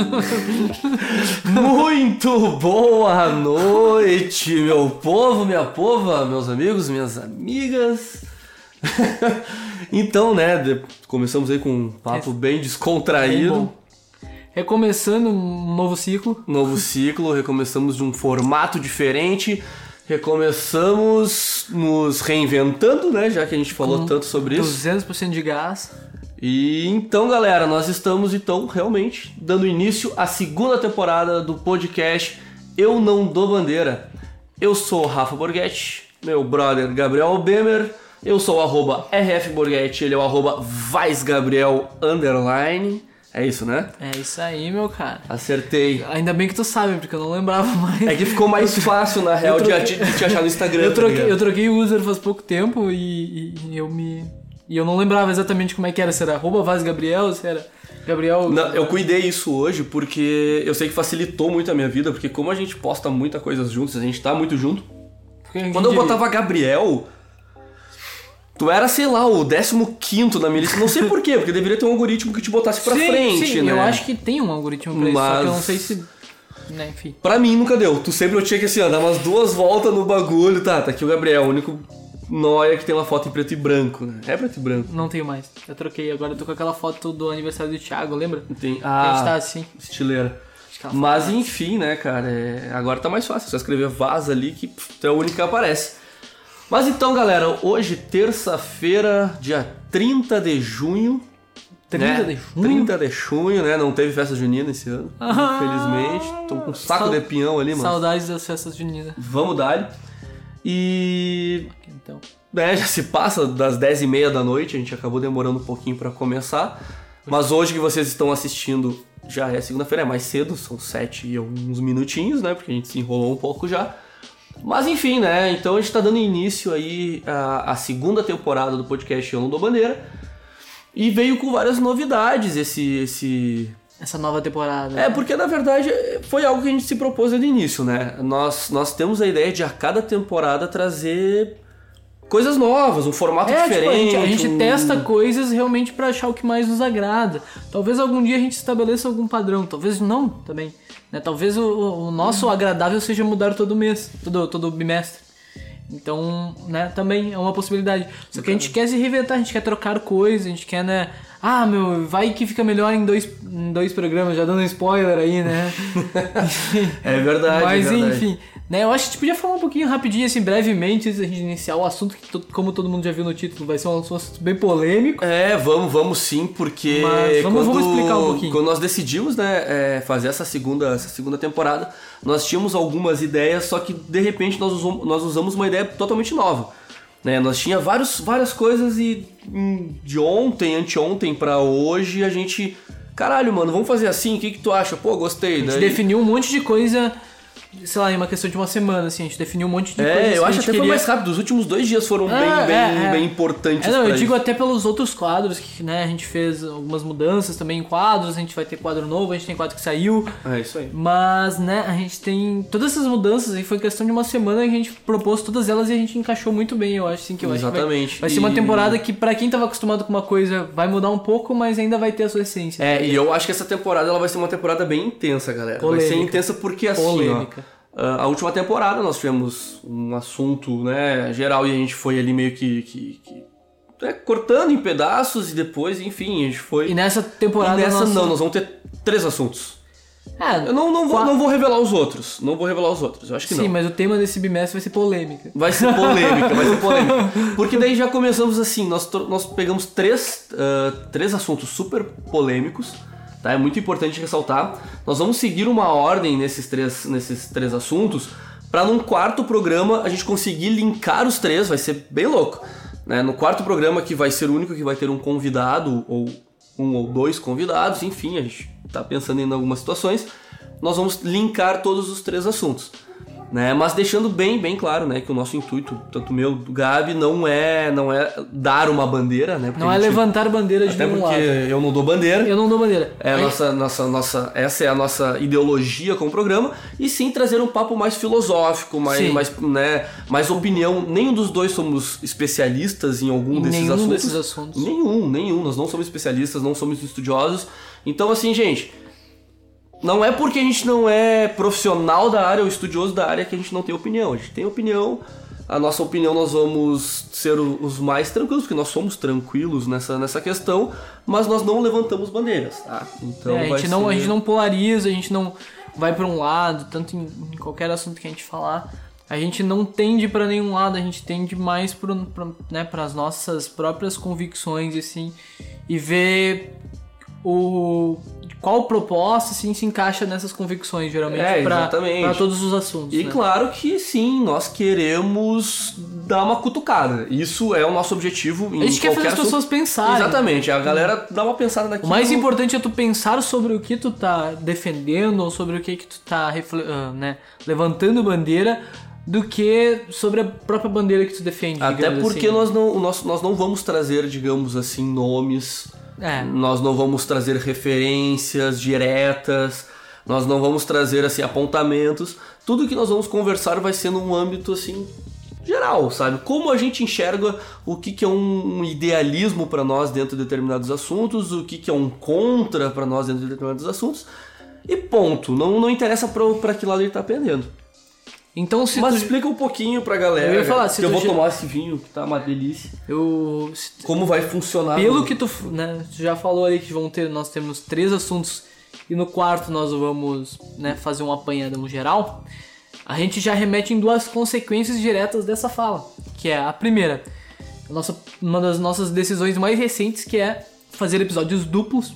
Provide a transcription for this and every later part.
Muito boa noite, meu povo, minha pova, meus amigos, minhas amigas. então, né, começamos aí com um papo bem Bem descontraído. Recomeçando um novo ciclo. Novo ciclo, recomeçamos de um formato diferente. Recomeçamos nos reinventando, né? Já que a gente falou Com tanto sobre isso. 200% de gás. E então, galera, nós estamos então realmente dando início à segunda temporada do podcast Eu Não Dou Bandeira. Eu sou o Rafa Borghetti, meu brother Gabriel Bemer, eu sou o arroba RF Borghetti, ele é o arroba VaisGabriel underline. É isso, né? É isso aí, meu cara. Acertei. Ainda bem que tu sabe, porque eu não lembrava mais. É que ficou mais fácil, na real, de, troquei- de te achar no Instagram. eu, tá troquei, ligado? eu troquei o user faz pouco tempo e, e- e eu me. E eu não lembrava exatamente como é que era. Se era arroba Vaz Gabriel, se era Gabriel. Não, eu cuidei isso hoje porque eu sei que facilitou muito a minha vida, porque como a gente posta muita coisa juntos, a gente tá muito junto. Quando eu diria- botava Gabriel, tu era, sei lá, o 15 na minha lista. Não sei porquê, porque deveria ter um algoritmo que te botasse pra sim, frente, sim, né? Eu acho que tem um algoritmo pra isso, só que eu não Mas- sei se. Né, enfim. Pra mim nunca deu. Tu sempre eu tinha que assim, ó, dar umas duas voltas no bagulho. Tá, tá aqui o Gabriel, o único noia que tem uma foto em preto e branco, né? É preto e branco. Não tenho mais. Eu troquei. Agora eu tô com aquela foto do aniversário do Thiago, lembra? Tem, Que a gente tá ah, assim. estileira. Mas enfim, né, cara, é- agora tá mais fácil. É só escrever vaza ali que pff, é o único que aparece. Mas então, galera, hoje, terça-feira, dia 30 de junho. 30 né? de junho? 30 de junho, né? Não teve festa junina esse ano, Ah, infelizmente. Tô com um saco Sau- de pinhão ali, mano. Saudades das festas juninas. Vamos dar E Então. né, já se passa das 10 e meia da noite, a gente acabou demorando um pouquinho pra começar. Mas hoje que vocês estão assistindo já é segunda-feira, é mais cedo, são 7 e alguns minutinhos, né? Porque a gente se enrolou um pouco já. Mas enfim, né? Então a gente tá dando início aí à, à segunda temporada do podcast Eu Não Dou Bandeira. E veio com várias novidades esse, esse, Essa nova temporada. é, porque na verdade foi algo que a gente se propôs desde o início, né? Nós, nós temos a ideia de a cada temporada trazer coisas novas, um formato É, tipo, a diferente. gente, a gente um- testa coisas realmente pra achar o que mais nos agrada. Talvez algum dia a gente estabeleça algum padrão, talvez não também. Né? Talvez o, o nosso agradável seja mudar todo mês, todo, todo bimestre. Então, né, também é uma possibilidade. Só que a gente quer se reinventar, a gente quer trocar coisas, a gente quer, né? Ah, meu, vai que fica melhor em dois, em dois programas, já dando spoiler aí, né? É verdade. Mas é verdade. enfim, né? Eu acho que a gente podia falar um pouquinho rapidinho, assim, brevemente, antes da gente iniciar o assunto, que como todo mundo já viu no título, vai ser um assunto bem polêmico. É, vamos, vamos sim, porque Mas vamos- quando, vamos explicar um pouquinho. quando nós decidimos, né, é, fazer essa segunda, essa segunda temporada, nós tínhamos algumas ideias, só que de repente nós usamos, nós usamos uma ideia totalmente nova. Né, nós tinha vários, várias coisas e hum, de ontem, anteontem pra hoje a gente, caralho, mano, vamos fazer assim, o que que tu acha? Pô, gostei. A gente Daí- definiu um monte de coisa, sei lá, em uma questão de uma semana, assim, a gente definiu um monte de coisas. É, que eu acho gente até que foi queria- mais rápido. Os últimos dois dias foram É, bem, bem, é, é. bem importantes. É, não, eu digo até pelos outros quadros que né, a gente fez algumas mudanças também em quadros, a gente vai ter quadro novo, a gente tem quadro que saiu. É isso aí. Mas, né, a gente tem todas essas mudanças e foi questão de uma semana que a gente propôs todas elas e a gente encaixou muito bem, eu acho, assim, que eu acho que Exatamente. vai, vai ser uma temporada que pra quem tava acostumado com uma coisa vai mudar um pouco, mas ainda vai ter a sua essência. É, e eu acho que essa temporada ela vai ser uma temporada bem intensa, galera. Vai ser Polêmica. intensa porque assim, Polêmica. ó. Ah, A última temporada nós tivemos um assunto, né, geral e a gente foi ali meio que, que- que, é, cortando em pedaços e depois, enfim, a gente foi. E nessa temporada E nessa nossa- não, nós vamos ter três assuntos. É, Eu não, não, vou, não vou revelar os outros. Não vou revelar os outros. Eu acho que sim, não. mas o tema desse bimestre vai ser polêmica. Vai ser polêmica, vai ser polêmica. Porque daí já começamos assim, nós, nós pegamos três, ah, três assuntos super polêmicos, tá? É muito importante ressaltar. Nós vamos seguir uma ordem nesses três, nesses três assuntos, para num quarto programa a gente conseguir linkar os três, vai ser bem louco. Né? No quarto programa, que vai ser o único que vai ter um convidado, ou um ou dois convidados, enfim, a gente tá pensando em algumas situações, nós vamos linkar todos os três assuntos. Né? Mas deixando bem, bem claro, né, que o nosso intuito, tanto meu, do Gabi, não é, não é dar uma bandeira, né? Não é gente- levantar bandeira de Até nenhum porque lado. eu não dou bandeira. Eu não dou bandeira. É Aí- nossa, nossa, nossa, essa é a nossa ideologia com o programa e sim trazer um papo mais filosófico, mais, Sim. mais, né, mais opinião. Nenhum dos dois somos especialistas em algum desses nenhum assuntos. desses assuntos. Nenhum, nenhum. Nós não somos especialistas, não somos estudiosos. Então, assim, gente, não é porque a gente não é profissional da área ou estudioso da área que a gente não tem opinião. A gente tem opinião. A nossa opinião nós vamos ser os mais tranquilos, porque nós somos tranquilos nessa, nessa questão, mas nós não levantamos bandeiras, tá? Então É, a, gente não, a ser- gente não polariza, a gente não vai pra um lado, tanto em, em qualquer assunto que a gente falar. A gente não tende pra nenhum lado, a gente tende mais para né, as nossas próprias convicções, assim, e ver o qual proposta assim, se encaixa nessas convicções, geralmente, É, pra todos os assuntos. E né? claro que sim, nós queremos dar uma cutucada. Isso é o nosso objetivo em A gente quer fazer as pessoas assunto. pensarem. Exatamente, a galera dá uma pensada O naquilo. mais importante é tu pensar sobre o que tu tá defendendo ou sobre o que, que tu tá ah, né, levantando bandeira do que sobre a própria bandeira que tu defende. Até porque assim. nós, não, nós, nós não vamos trazer, digamos assim, nomes, É. nós não vamos trazer referências diretas, nós não vamos trazer assim apontamentos. Tudo que nós vamos conversar vai ser num âmbito assim geral, sabe? Como a gente enxerga o que, que é um idealismo para nós dentro de determinados assuntos, o que, que é um contra para nós dentro de determinados assuntos. E ponto. Não, não interessa para que lado ele tá pendendo. Então se Mas tu, explica um pouquinho pra galera. Eu ia falar, se que eu vou já- tomar esse vinho, que tá uma delícia. eu se- Como vai funcionar? pelo que tu, né, tu já falou aí que vão ter nós temos três assuntos e no quarto nós vamos, né, fazer um apanhadão geral. A gente já remete em duas consequências diretas dessa fala, que é a primeira, a nossa, uma das nossas decisões mais recentes, que é fazer episódios duplos,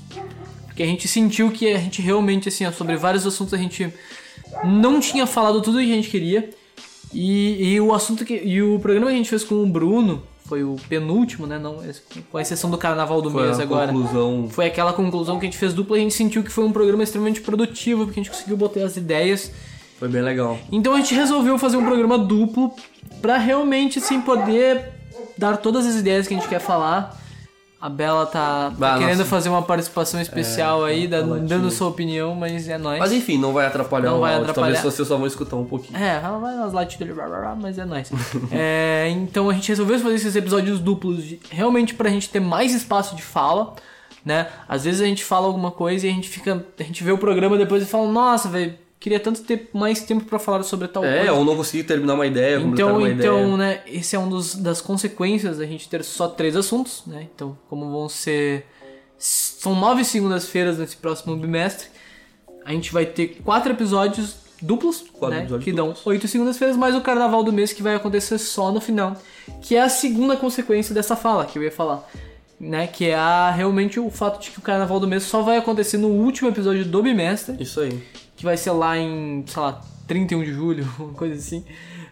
porque a gente sentiu que a gente realmente, assim, ó, sobre vários assuntos a gente não tinha falado tudo que a gente queria. E, e o assunto que. E o programa que a gente fez com o Bruno, foi o penúltimo, né? Não, com exceção do carnaval do Foi mês agora. conclusão. Foi aquela conclusão que a gente fez dupla e a gente sentiu que foi um programa extremamente produtivo, porque a gente conseguiu botar as ideias. Foi bem legal. Então a gente resolveu fazer um programa duplo pra realmente assim poder dar todas as ideias que a gente quer falar. A Bela tá, tá Ah, querendo nossa. fazer uma participação especial aí, da- ela dando tinha. sua opinião, mas é nóis. Mas enfim, não vai atrapalhar Não o vai áudio. atrapalhar. Talvez vocês só vão escutar um pouquinho. É, ela vai nas latidas mas é nóis. É, então a gente resolveu fazer esses episódios duplos de- realmente pra gente ter mais espaço de fala, né? Às vezes a gente fala alguma coisa e a gente fica. A gente vê o programa depois e fala, nossa, velho, queria tanto ter mais tempo pra falar sobre tal É, coisa. ou não consegui terminar uma ideia, Então, uma então, ideia. né, esse é um dos, das consequências da gente ter só três assuntos, né? Então, como vão ser. São nove segundas-feiras nesse próximo bimestre. A gente vai ter quatro episódios duplos, Quatro né? episódios que duplos. dão oito segundas-feiras, mais o carnaval do mês que vai acontecer só no final. Que é a segunda consequência dessa fala que eu ia falar. Né, que é a, realmente o fato de que o carnaval do mês só vai acontecer no último episódio do bimestre Isso aí. Que vai ser lá em, sei lá, 31 de julho, uma coisa assim.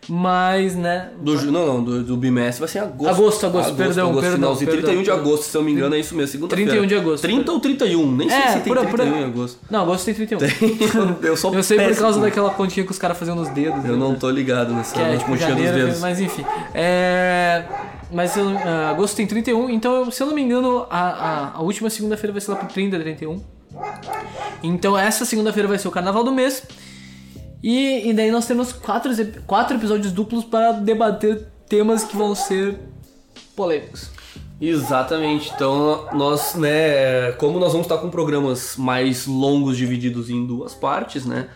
Mas, né. Do, ju- não, não, do, do bimestre vai ser em agosto. Agosto, agosto, perdão, agosto, perdão, finalzinho, perdão, 31 de perdão. agosto, se eu não me engano, é isso mesmo, segunda-feira. 31 de agosto. 30 ou 31, nem sei É, se tem por- por- 31 em agosto. Não, agosto tem 31. eu sou Eu sei por causa daquela continha que os caras faziam nos dedos. Eu né? não tô ligado nessa Que é tipo pontinha dos janeiro, dedos. mas enfim. É. Mas eu- ah, agosto tem 31, então se eu não me engano, a, a, a última segunda-feira vai ser lá pro 30, 31. Então essa segunda-feira vai ser o carnaval do mês. E, e daí nós temos quatro, quatro episódios duplos para debater temas que vão ser polêmicos. Exatamente. Então, nós, né, como nós vamos estar com programas mais longos divididos em duas partes, né?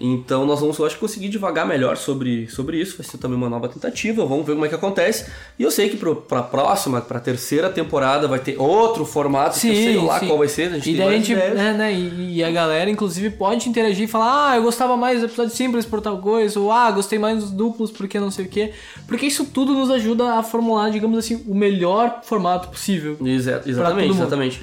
Então nós vamos, eu acho, conseguir devagar melhor sobre, sobre isso. Vai ser também uma nova tentativa. Vamos ver como é que acontece. E eu sei que pro, pra próxima, pra terceira temporada, vai ter outro formato. que eu sei lá sim. qual vai ser. A gente e daí a gente, né, né, e, e a galera, inclusive, pode interagir e falar: Ah, eu gostava mais do episódio simples por tal coisa, ou Ah, gostei mais dos duplos porque não sei o quê. Porque isso tudo nos ajuda a formular, digamos assim, o melhor formato possível. Exa- exatamente, exatamente.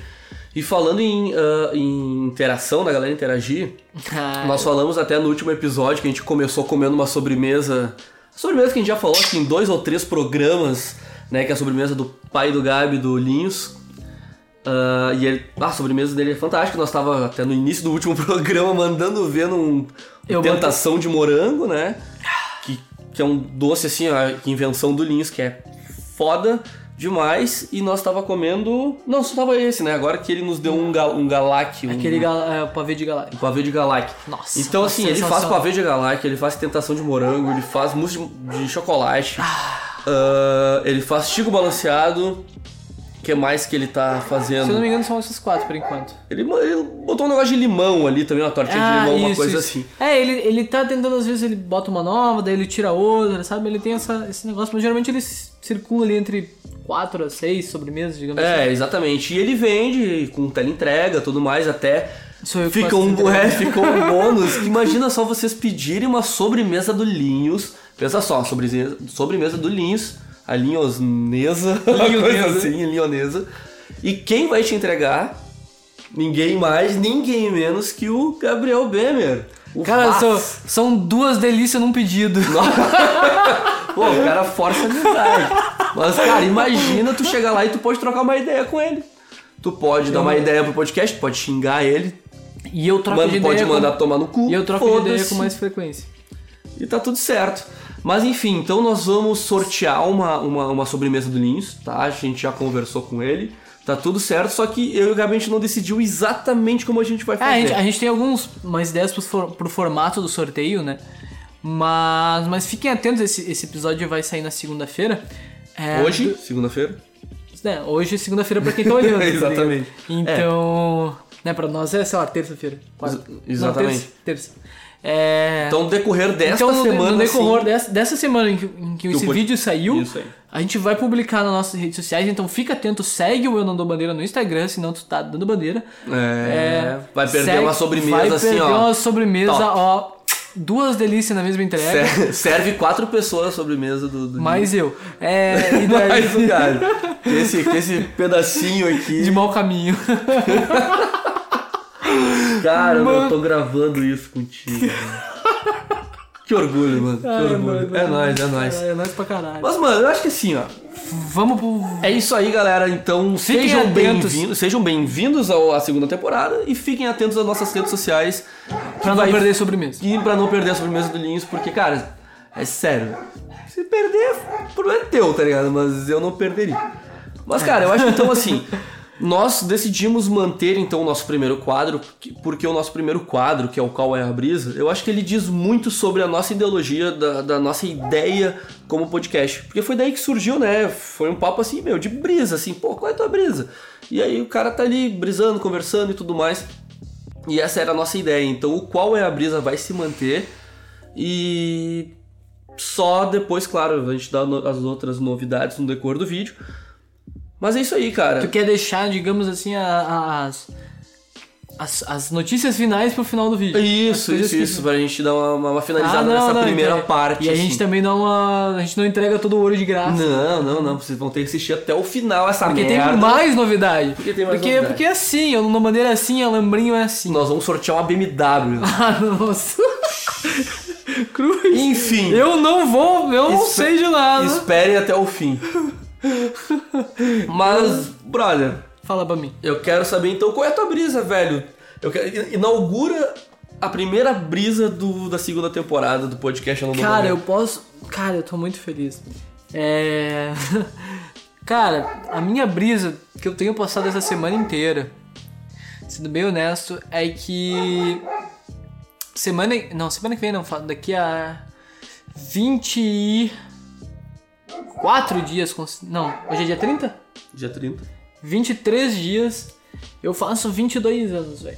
E falando em, ah, em interação, da galera interagir, Ah, Nós falamos até no último episódio que a gente começou comendo uma sobremesa. Sobremesa que a gente já falou aqui em dois ou três programas, né? Que é a sobremesa do pai do Gabi, do Linhos. Ah, e ele, ah, a sobremesa dele é fantástica. Nós tava até no início do último programa mandando ver num Eu tentação de morango, né? Que, que é um doce assim, a invenção do Linhos, que é foda demais. E nós tava comendo. Não, só tava esse, né? Agora que ele nos deu um, gal, um galac. Um, aquele gal, é, o pavê de galera. um pavê de galac. Nossa, Então, assim, ele faz pavê de galac, ele faz tentação de morango, ele faz mousse de, de chocolate, ah, ele faz chico balanceado O que mais que ele tá Se eu não fazendo? me engano, são essas quatro por enquanto. Ele, ele botou um negócio de limão ali também, uma tortinha de limão, uma coisa Ah, isso. assim. É, ele, ele tá tentando, às vezes, ele bota uma nova, daí ele tira outra, sabe? Ele tem essa, esse negócio, mas geralmente ele circula ali entre quatro a seis sobremesas, digamos assim. É, exatamente. E ele vende com teleentrega tudo mais, até Sou eu que fica um, é, fica um bônus. Imagina só vocês pedirem uma sobremesa do Linhos. Pensa só, sobremesa, sobremesa do Linhos, a linhosnesa, uma coisa Linhonesa. assim, linhonesa. E quem vai te entregar? Ninguém mais, ninguém menos que o Gabriel Bemer. O Cara, são, são duas delícias num pedido. Pô, o cara força a amizade. Mas, cara, imagina tu chegar lá e tu pode trocar uma ideia com ele. Tu pode dar uma ideia pro podcast, tu pode xingar ele, E eu troco manda, de pode ideia mandar com... tomar no cu. E eu troco de ideia com mais frequência. E tá tudo certo. Mas enfim, então nós vamos sortear uma, uma, uma sobremesa do Linhos, tá? A gente já conversou com ele. Tá tudo certo, só que eu e o Gabi a gente não decidiu exatamente como a gente vai É, fazer. a gente, a gente tem alguns umas ideias pro, for- pro formato do sorteio, né? Mas, mas fiquem atentos, esse, esse episódio vai sair na segunda-feira. É, Hoje, segunda-feira. É, hoje é segunda-feira pra quem tá olhando. tá? Exatamente. Então, né, pra nós é, sei lá, terça-feira. Ex- exatamente. Não, terça. terça. É... Então, no decorrer desta Então, semana. no decorrer dessa, dessa semana em que, em que esse pod- vídeo saiu, a gente vai publicar nas nossas redes sociais, então fica atento, segue o Eu Não Dou Bandeira no Instagram, senão tu tá dando bandeira. É, vai perder segue- uma sobremesa vai assim, perder ó. uma sobremesa, Top. ó, duas delícias na mesma entrega, Ser- Serve quatro pessoas a sobremesa do. do mais eu. É, e daí, Mais um cara. Esse, esse pedacinho aqui. de mau caminho. Cara, eu Mano. tô gravando isso contigo. mano. Que orgulho, mano. Que Ai, orgulho. mano, é nóis, é nóis. É nóis pra caralho. Mas, mano, eu acho que assim, ó. Vamos pro... É isso aí, galera. Então, Fiquem sejam bem-vindos. Sejam bem-vindos à segunda temporada e fiquem atentos às nossas redes sociais. Pra não vai- perder sobremesa. E pra não perder a sobremesa do Linhos, porque, cara, é sério. Se perder, o problema é teu, tá ligado? Mas eu não perderia. Mas, cara, eu acho que então, assim, nós decidimos manter, então, o nosso primeiro quadro, que- porque o nosso primeiro quadro, que é o Qual é a Brisa, eu acho que ele diz muito sobre a nossa ideologia, da, da nossa ideia como podcast. Porque foi daí que surgiu, né? Foi um papo assim, meu, de brisa, assim, pô, qual é a tua brisa? E aí o cara tá ali brisando, conversando e tudo mais. E essa era a nossa ideia. Então, o qual é a brisa vai se manter e só depois, claro, a gente dá as outras novidades no decorrer do vídeo. Mas é isso aí, cara. Tu quer deixar, digamos assim, as, as, as notícias finais pro final do vídeo. Isso, isso, que- isso, pra gente dar uma, uma finalizada Ah, não, nessa não, primeira então, parte. E a gente assim. também dá uma. A gente não entrega todo o ouro de graça. Não, não, não. Vocês vão ter que assistir até o final essa Porque merda. tem mais novidade. Porque tem mais porque, novidade. porque é assim, eu numa maneira assim, a Lambrinho é assim. Nós vamos sortear uma BMW. Ah, nossa. Cruz. Enfim. Eu não vou, eu não sei de nada. Esperem até o fim. Mas, brother, Fala pra mim. Eu quero saber então qual é a tua brisa, velho. Eu quero, inaugura a primeira brisa do, da segunda temporada do podcast Alô Cara, eu posso. Cara, eu tô muito feliz. É. Cara, a minha brisa que eu tenho passado essa semana inteira, sendo bem honesto, é que. Semana. Não, semana que vem não, daqui a. 24 dias. Não, hoje é dia 30? Dia 30. 23 dias. Eu faço 22 anos, velho.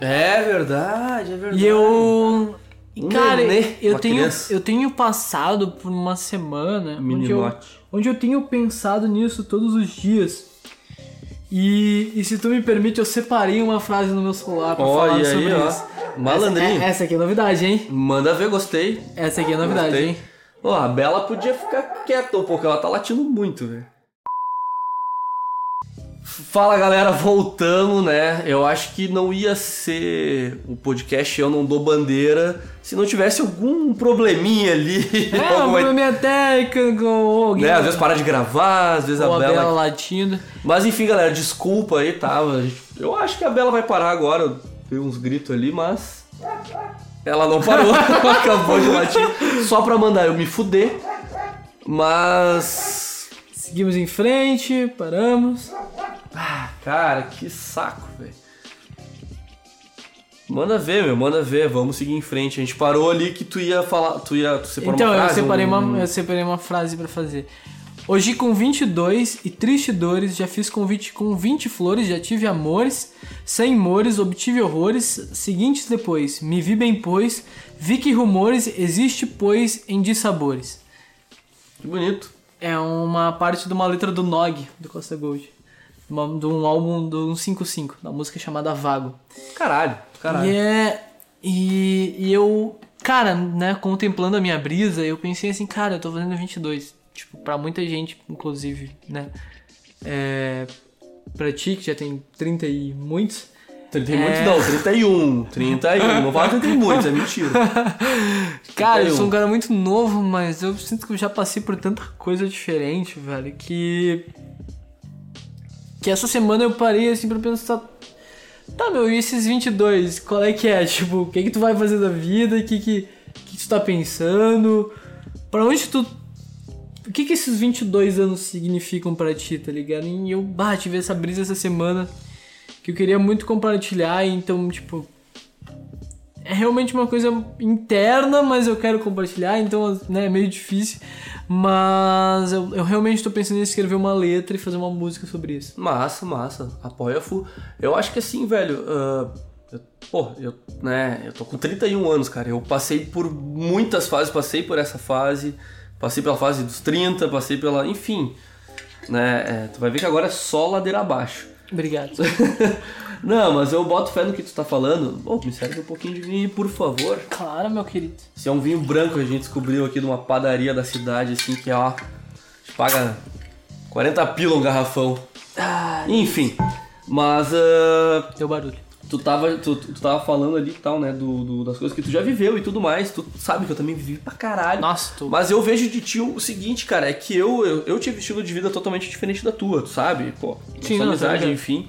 É verdade, é verdade. E eu. e, Cara, nenê, eu tenho, criança. eu tenho passado por uma semana onde eu, onde eu tenho pensado nisso todos os dias. E, e se tu me permite, eu separei uma frase no meu celular pra falar Olha sobre aí, isso. ó. Malandrinho. Essa, é- essa aqui é novidade, hein? Manda ver, gostei. Essa aqui é novidade, Gostei. hein? Ó, a Bela podia ficar quieta um pouco, ela tá latindo muito, velho. Fala galera, voltamos, né? Eu acho que não ia ser o podcast Eu Não Dou Bandeira se não tivesse algum probleminha ali. É, uma alguma- probleminha técnica, ou alguém. né? Às vezes para de gravar, às vezes ou a a Bela. Bela latindo. Mas enfim, galera, desculpa aí, tá? Eu acho que a Bela vai parar agora. Deu uns gritos ali, mas. Ela não parou, acabou de latir. Só pra mandar eu me fuder. Mas. Seguimos em frente, paramos. Ah, cara, que saco, velho. Manda ver, meu, manda ver, vamos seguir em frente. A gente parou ali que tu ia falar, tu ia tu separou Então, uma eu frase, separei, um- uma, eu separei uma frase pra fazer. Hoje com 22 e triste dores, já fiz convite com 20 flores, já tive amores, sem mores, obtive horrores, seguintes depois, me vi bem pois, vi que rumores existe pois em dissabores. Que bonito. É uma parte de uma letra do Nog, do Costa Gold. Uma, de um álbum do 155, da música chamada Vago. Caralho, caralho. E é. E, e eu, cara, né, contemplando a minha brisa, eu pensei assim, cara, eu tô fazendo 22. Tipo, pra muita gente, inclusive, né? É, pra ti, que já tem 30 e muitos. 30 e muitos não, 31. 31. Não fala 30 e muitos, é mentira. Cara, eu 31. sou um cara muito novo, mas eu sinto que eu já passei por tanta coisa diferente, velho, que. Que essa semana eu parei assim pra pensar. Tá, meu, e esses 22? Qual é que é? Tipo, o que que tu vai fazer da vida? O que que, que que tu tá pensando? Pra onde tu. O que que esses 22 anos significam pra ti, tá ligado? E eu, bah, tive essa brisa essa semana que eu queria muito compartilhar, então, tipo. É realmente uma coisa interna, mas eu quero compartilhar, então né, é meio difícil. Mas eu, eu realmente tô pensando em escrever uma letra e fazer uma música sobre isso. Massa, massa. Apoia full. Eu acho que assim, velho. ah, eu- pô, eu, né, eu tô com 31 anos, cara. Eu passei por muitas fases, passei por essa fase. Passei pela fase dos 30, passei pela. Enfim. Né, é, tu vai ver que agora é só ladeira abaixo. Obrigado. Não, mas eu boto fé no que tu tá falando. Ô, me serve um pouquinho de vinho, por favor. claro, meu querido. Se é um vinho branco que a gente descobriu aqui numa padaria da cidade, assim, que é, ó. A gente paga 40 pila um garrafão. Ah, Enfim. Mas ah, deu barulho. Tu, tava, tu, tu tava falando ali e tal, né? Do, do- das coisas que tu já viveu e tudo mais. Tu sabe que eu também vivi pra caralho. Nossa, tu. Mas eu vejo de ti o seguinte, cara, é que eu, eu, eu tive estilo de vida totalmente diferente da tua, tu sabe? Pô, Sim, não, amizade, sabe. enfim.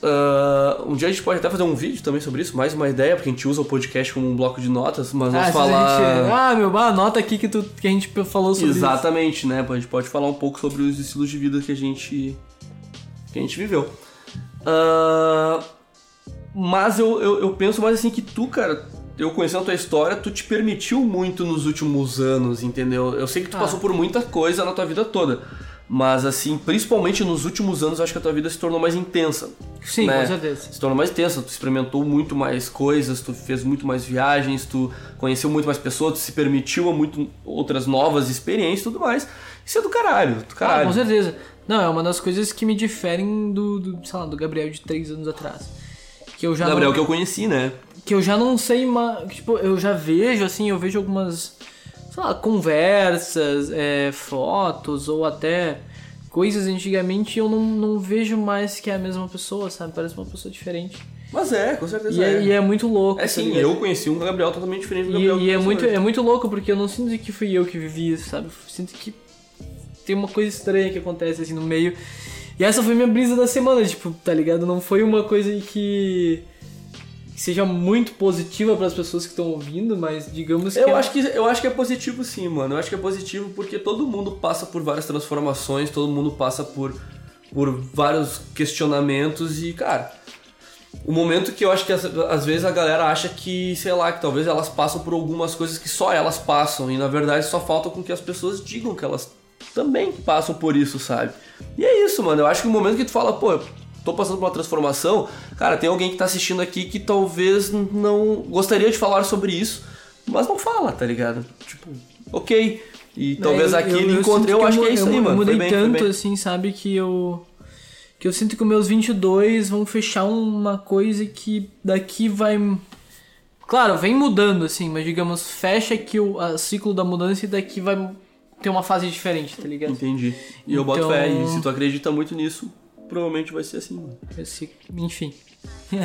Ah, um dia a gente pode até fazer um vídeo também sobre isso, mais uma ideia, porque a gente usa o podcast como um bloco de notas, mas Ah, vamos se a falar. gente- ah, meu, anota aqui que, tu, que a gente falou sobre Exatamente, né? A gente pode falar um pouco sobre os estilos de vida que a gente que a gente viveu. Ah, mas eu, eu, eu penso mais assim que tu, cara, eu conhecendo a tua história, tu te permitiu muito nos últimos anos, entendeu? Eu sei que tu Ah. passou por muita coisa na tua vida toda. Mas assim, principalmente nos últimos anos, eu acho que a tua vida se tornou mais intensa. Sim, né? com certeza. Se tornou mais intensa, tu experimentou muito mais coisas, tu fez muito mais viagens, tu conheceu muito mais pessoas, tu se permitiu a muito outras novas experiências e tudo mais. Isso é do caralho, do Ah, caralho. com certeza. Não, é uma das coisas que me diferem do, do, sei lá, do Gabriel de três anos atrás. Que eu já Gabriel não, que eu conheci, né? que eu já não sei mais. Tipo, eu já vejo, assim, eu vejo algumas, sei lá, conversas, é, fotos ou até coisas antigamente e eu não, não vejo mais que é a mesma pessoa, sabe? Parece uma pessoa diferente. Mas é, com certeza E é, e é muito louco. É tá sim, ligado? eu conheci um Gabriel totalmente diferente do E, Gabriel. que e é, muito, hoje. é muito louco porque eu não sinto que fui eu que vivi isso, sabe? Eu sinto que tem uma coisa estranha que acontece assim no meio. E essa foi minha brisa da semana, tipo, tá ligado? Não foi uma coisa que, seja muito positiva para as pessoas que estão ouvindo, mas digamos que. Eu é- acho, que, eu acho que é positivo sim, mano. Eu acho que é positivo porque todo mundo passa por várias transformações, todo mundo passa por, por vários questionamentos e, cara, o momento que eu acho que às, às vezes a galera acha que, sei lá, que talvez elas passam por algumas coisas que só elas passam e na verdade só falta com que as pessoas digam que elas também passam por isso, sabe? E é isso, mano. Eu acho que o momento que tu fala, pô, tô passando por uma transformação, cara, tem alguém que tá assistindo aqui que talvez não gostaria de falar sobre isso, mas não fala, tá ligado? Tipo, ok. E talvez eu- aqui eu- ele eu encontre. Eu, que acho que é isso aí, eu, mano. Eu mudei bem, tanto assim, sabe, que eu. Que eu sinto que os meus 22 vão fechar uma coisa que daqui vai. Claro, vem mudando, assim, mas digamos, fecha aqui o ciclo da mudança e daqui vai ter uma fase diferente, tá ligado? Entendi. E eu boto Então- fé, e se tu acredita muito nisso, provavelmente vai ser assim, mano. Esse- enfim.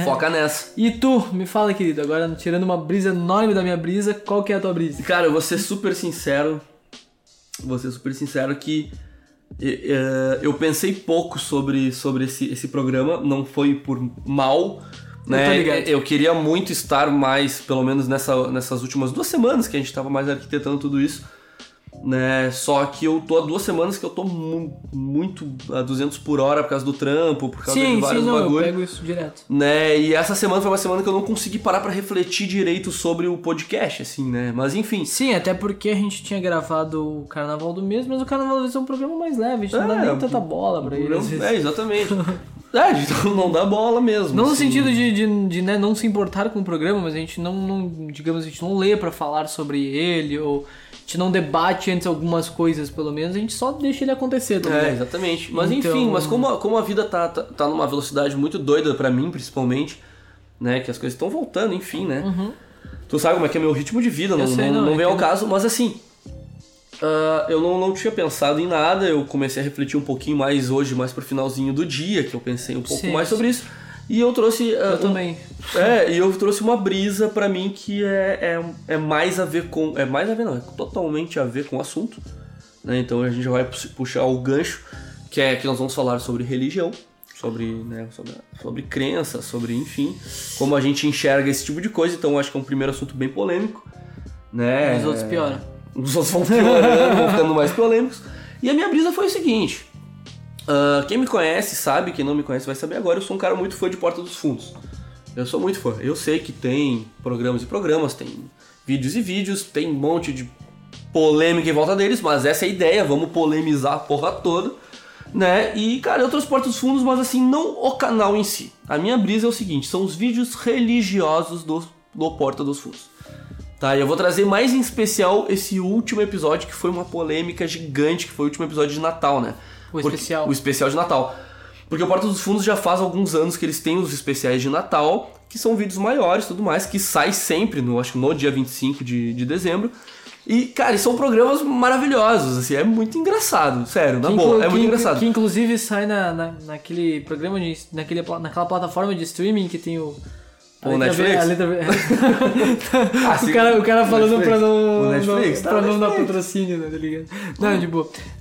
Foca nessa. E tu, me fala, querido, agora tirando uma brisa enorme da minha brisa, qual que é a tua brisa? Cara, eu vou ser super sincero. Vou ser super sincero que eh, eu pensei pouco sobre, sobre esse, esse programa, não foi por mal. Né? Eu queria muito estar mais, pelo menos nessa, nessas últimas duas semanas que a gente tava mais arquitetando tudo isso. Né? Só que eu tô há duas semanas que eu tô mu muito a 200 por hora por causa do trampo, por causa de Sim, vários sim, não, eu bagulho. pego isso direto. Né? E essa semana foi uma semana que eu não consegui parar pra refletir direito sobre o podcast, assim, né? Mas enfim. Sim, até porque a gente tinha gravado o Carnaval do mês, mas o Carnaval do mês é um programa mais leve, a gente não dá É, nem tanta bola pra ele. É, exatamente. é, então não dá bola mesmo. Não no assim. sentido de, de, de, né, não se importar com o programa, mas a gente não, não digamos, a gente não lê pra falar sobre ele, ou a gente não debate antes algumas coisas, pelo menos, a gente só deixa ele acontecer, tá É, exatamente. Mas Então- enfim, mas como a, como a vida tá, tá, tá numa velocidade muito doida pra mim, principalmente, né? Que as coisas estão voltando, enfim, né? Tu sabe como é que é meu ritmo de vida, não, Uhum. sei, não, não, não é vem ao caso, mas assim. Ah, eu não, não tinha pensado em nada, eu comecei a refletir um pouquinho mais hoje, mais pro finalzinho do dia, que eu pensei um pouco Sim, mais sobre isso. E eu trouxe. ah, Eu um- também. É, e eu trouxe uma brisa pra mim que é, é, é mais a ver com. É mais a ver, não, é totalmente a ver com o assunto. Né? Então a gente já vai pu- puxar o gancho, que é que nós vamos falar sobre religião, sobre, né, sobre, sobre crença, sobre, enfim, como a gente enxerga esse tipo de coisa. Então eu acho que é um primeiro assunto bem polêmico. Né? Os outros pioram. Os outros vão piorando, vão ficando mais polêmicos. E a minha brisa foi o seguinte. ah, quem me conhece sabe, quem não me conhece vai saber agora, eu sou um cara muito fã de Porta dos Fundos. Eu sou muito fã. Eu sei que tem programas e programas, tem vídeos e vídeos, tem um monte de polêmica em volta deles, mas essa é a ideia, vamos polemizar a porra toda, né? E, cara, eu trouxe Porta dos Fundos, mas assim, não o canal em si. A minha brisa é o seguinte, são os vídeos religiosos do, do Porta dos Fundos. Tá, e eu vou trazer mais em especial esse último episódio, que foi uma polêmica gigante, que foi o último episódio de Natal, né? O Porque- especial. O especial de Natal. Porque o Porta dos Fundos já faz alguns anos que eles têm os especiais de Natal, que são vídeos maiores e tudo mais, que sai sempre, no, acho que no dia 25 de, de dezembro. E, cara, e são programas maravilhosos, assim, é muito engraçado, sério, na Que boa, é muito engraçado. Que inclusive sai na, na, naquele programa, de, naquele, naquela plataforma de streaming que tem o. a O Netflix? letra Ah, o, cara, o cara falando Netflix. pra não, O Netflix, não, tá, pra não dar patrocínio, né, tá ligado? Não, tipo.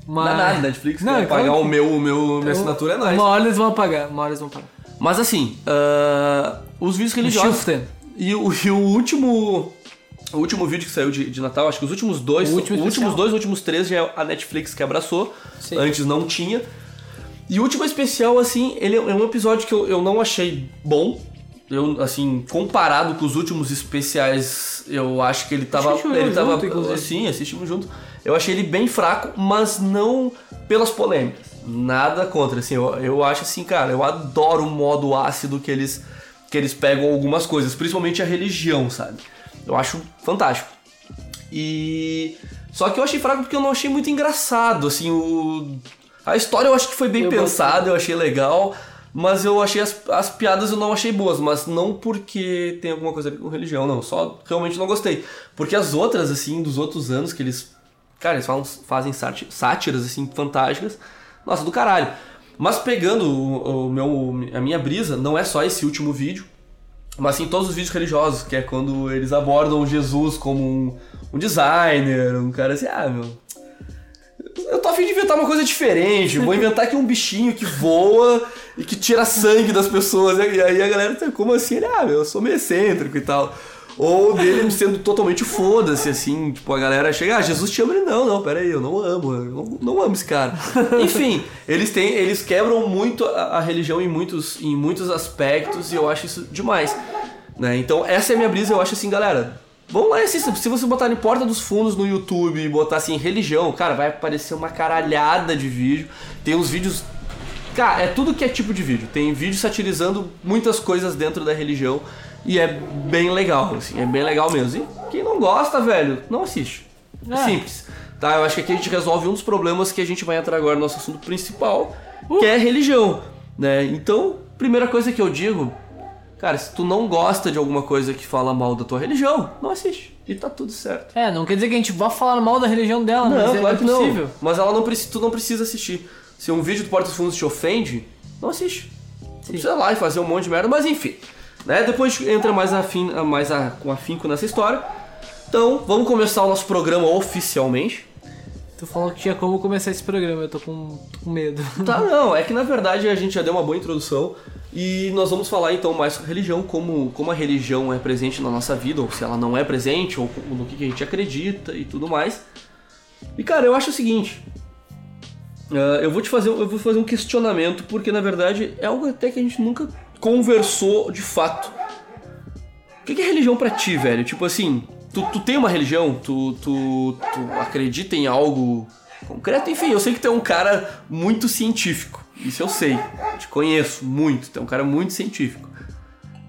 Não Mas... é nada, Netflix, Não, não, é pagar claro o que- meu, o meu, minha assinatura é nóis. Uma hora eles vão apagar, uma hora eles vão pagar. Mas assim, ah, os vídeos religiosos. Shiften. E o, e o último. O último vídeo que saiu de, de Natal, acho que os últimos dois. O último os últimos dois, os últimos três já é a Netflix que abraçou. Sim. Antes não tinha. E o último especial, assim, ele é um episódio que eu, eu não achei bom. Eu, assim, comparado com os últimos especiais, eu acho que ele tava. Assistimos Ele tava. junto. Sim, assistimos junto. Eu achei ele bem fraco, mas não pelas polêmicas. Nada contra, assim, eu, eu acho assim, cara, eu adoro o modo ácido que eles, que eles pegam algumas coisas, principalmente a religião, sabe? Eu acho fantástico. E. Só que eu achei fraco porque eu não achei muito engraçado, assim, o. A história eu acho que foi bem Eu pensada, eu achei legal, mas eu achei as, as piadas eu não achei boas, mas não porque tem alguma coisa a ver com religião, não, só realmente não gostei. Porque as outras, assim, dos outros anos que eles. Cara, eles falam, fazem sáti- sátiras, assim, fantásticas. Nossa, do caralho. Mas pegando o, o meu, a minha brisa, não é só esse último vídeo, mas sim todos os vídeos religiosos, que é quando eles abordam Jesus como um, um designer, um cara assim, ah, meu. Eu tô afim de inventar uma coisa diferente, vou inventar aqui um bichinho que voa e que tira sangue das pessoas. E aí a galera, tá, como assim? Ele, ah, meu, eu sou meio excêntrico e tal. Ou dele sendo totalmente foda-se, assim, tipo, a galera chega, ah, Jesus te ama, ele, não, não, pera aí, eu não amo, eu não, não amo esse cara. Enfim, eles têm, eles quebram muito a, a religião em muitos, em muitos aspectos e eu acho isso demais. Né? Então essa é a minha brisa, eu acho assim, galera, vamos lá e assista. Se você botar em Porta dos Fundos no YouTube e botar assim, religião, cara, vai aparecer uma caralhada de vídeo. Tem uns vídeos Cara, é tudo que é tipo de vídeo. Tem vídeo satirizando muitas coisas dentro da religião e é bem legal, assim, é bem legal mesmo. E quem não gosta, velho, não assiste. É É. simples. Tá, eu acho que aqui a gente resolve um dos problemas que a gente vai entrar agora no nosso assunto principal, que é religião, né? Então, primeira coisa que eu digo, cara, se tu não gosta de alguma coisa que fala mal da tua religião, não assiste. E tá tudo certo. É, não quer dizer que a gente vá falar mal da religião dela, mas é, claro é possível. não. Mas ela não precisa, tu não precisa assistir. Se um vídeo do Porta dos Fundos te ofende, não assiste. Não precisa ir lá e fazer um monte de merda, mas enfim. Né? Depois entra mais, afim, mais a, com afinco nessa história. Então, vamos começar o nosso programa oficialmente. Tu falou que tinha como começar esse programa, eu tô com, tô com medo. Tá, não, é que na verdade a gente já deu uma boa introdução e nós vamos falar então mais sobre religião, como, como a religião é presente na nossa vida, ou se ela não é presente, ou no que a gente acredita e tudo mais. E cara, eu acho o seguinte. Uh, eu vou te fazer, eu vou fazer um questionamento, porque na verdade é algo até que a gente nunca conversou de fato. O que é religião para ti, velho? Tipo assim, tu, tu tem uma religião? Tu, tu, tu acredita em algo concreto? Enfim, eu sei que tu é um cara muito científico. Isso eu sei. Te conheço muito. Tu é um cara muito científico.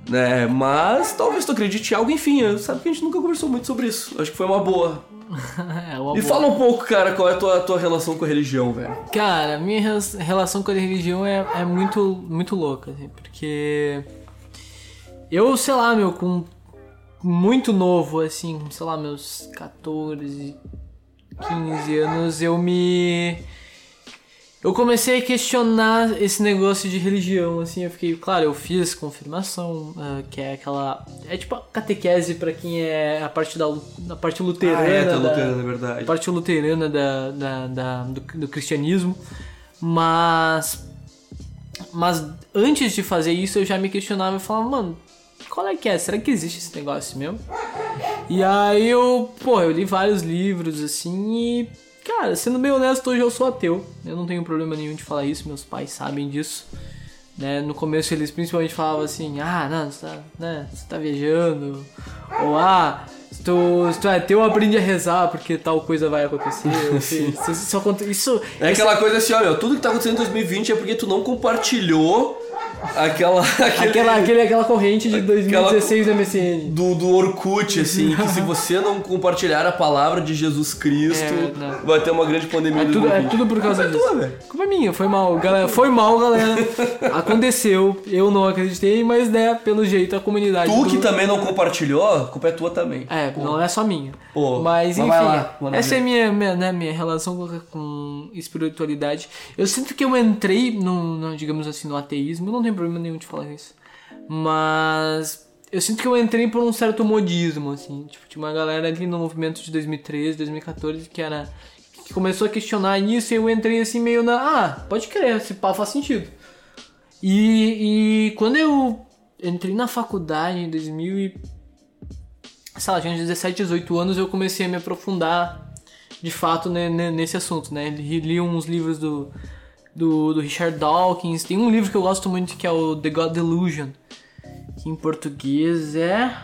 Né? Mas talvez tu acredite em algo, enfim. Sabe que a gente nunca conversou muito sobre isso. Acho que foi uma boa. é uma Me boa. fala um pouco, cara, qual é a tua, tua relação com a religião, velho. Cara, minha relação com a religião é, é muito, muito louca, assim, porque. Eu, sei lá, meu, com muito novo, assim, sei lá, meus 14, 15 anos, eu me. Eu comecei a questionar esse negócio de religião, assim, eu fiquei, claro, eu fiz confirmação, uh, que é aquela, é tipo a catequese para quem é a parte da a parte luterana, ah, é, tá da, luterana, é verdade. A parte luterana da, da, da do, do cristianismo, mas mas antes de fazer isso eu já me questionava e falava, mano, qual é que é? Será que existe esse negócio mesmo? E aí eu, pô, eu li vários livros assim e, cara, sendo bem honesto, hoje eu sou ateu. Eu não tenho problema nenhum de falar isso, meus pais sabem disso. Né? No começo eles principalmente falavam assim, ah, não, você tá, né, você tá viajando. Ou ah, se tu, se tu é teu, aprende a rezar porque tal coisa vai acontecer. Assim, isso, isso, isso, é aquela coisa assim, olha, tudo que tá acontecendo em 2020 é porque tu não compartilhou Aquela, aquele, aquela, aquele, aquela corrente de 2016 do MSN. Do, do Orkut, assim, que se você não compartilhar a palavra de Jesus Cristo, é, vai ter uma grande pandemia. É tudo, é tudo por causa disso. Tua, Culpa é minha, foi mal, galera. Foi mal, galera. Aconteceu, eu não acreditei, mas né, pelo jeito a comunidade. Tu que também não compartilhou, a culpa é tua também. É, Pô. não é só minha. Pô, mas enfim, lá, essa é minha, minha, né, minha relação com, espiritualidade. Eu sinto que eu entrei no digamos assim, no ateísmo, não tenho problema nenhum de falar isso. Mas eu sinto que eu entrei por um certo modismo, assim. Tipo, tinha uma galera ali no movimento de 2013, 2014 que era. que começou a questionar isso e eu entrei assim meio na. Ah, pode crer, esse pau faz sentido. E, e quando eu entrei na faculdade em 2000 e. sei lá, tinha uns 17, 18 anos, eu comecei a me aprofundar de fato né, nesse assunto, né? Li uns livros do do, do Richard Dawkins. Tem um livro que eu gosto muito que é o The God Delusion, que em português é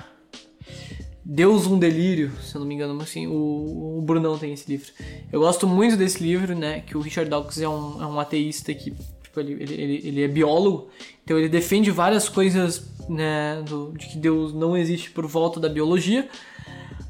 Deus um Delírio, se eu não me engano, mas assim, o, o Brunão tem esse livro. Eu gosto muito desse livro, né, que o Richard Dawkins é um, é um ateísta que tipo, ele, ele, ele é biólogo, então ele defende várias coisas né, do, de que Deus não existe por volta da biologia,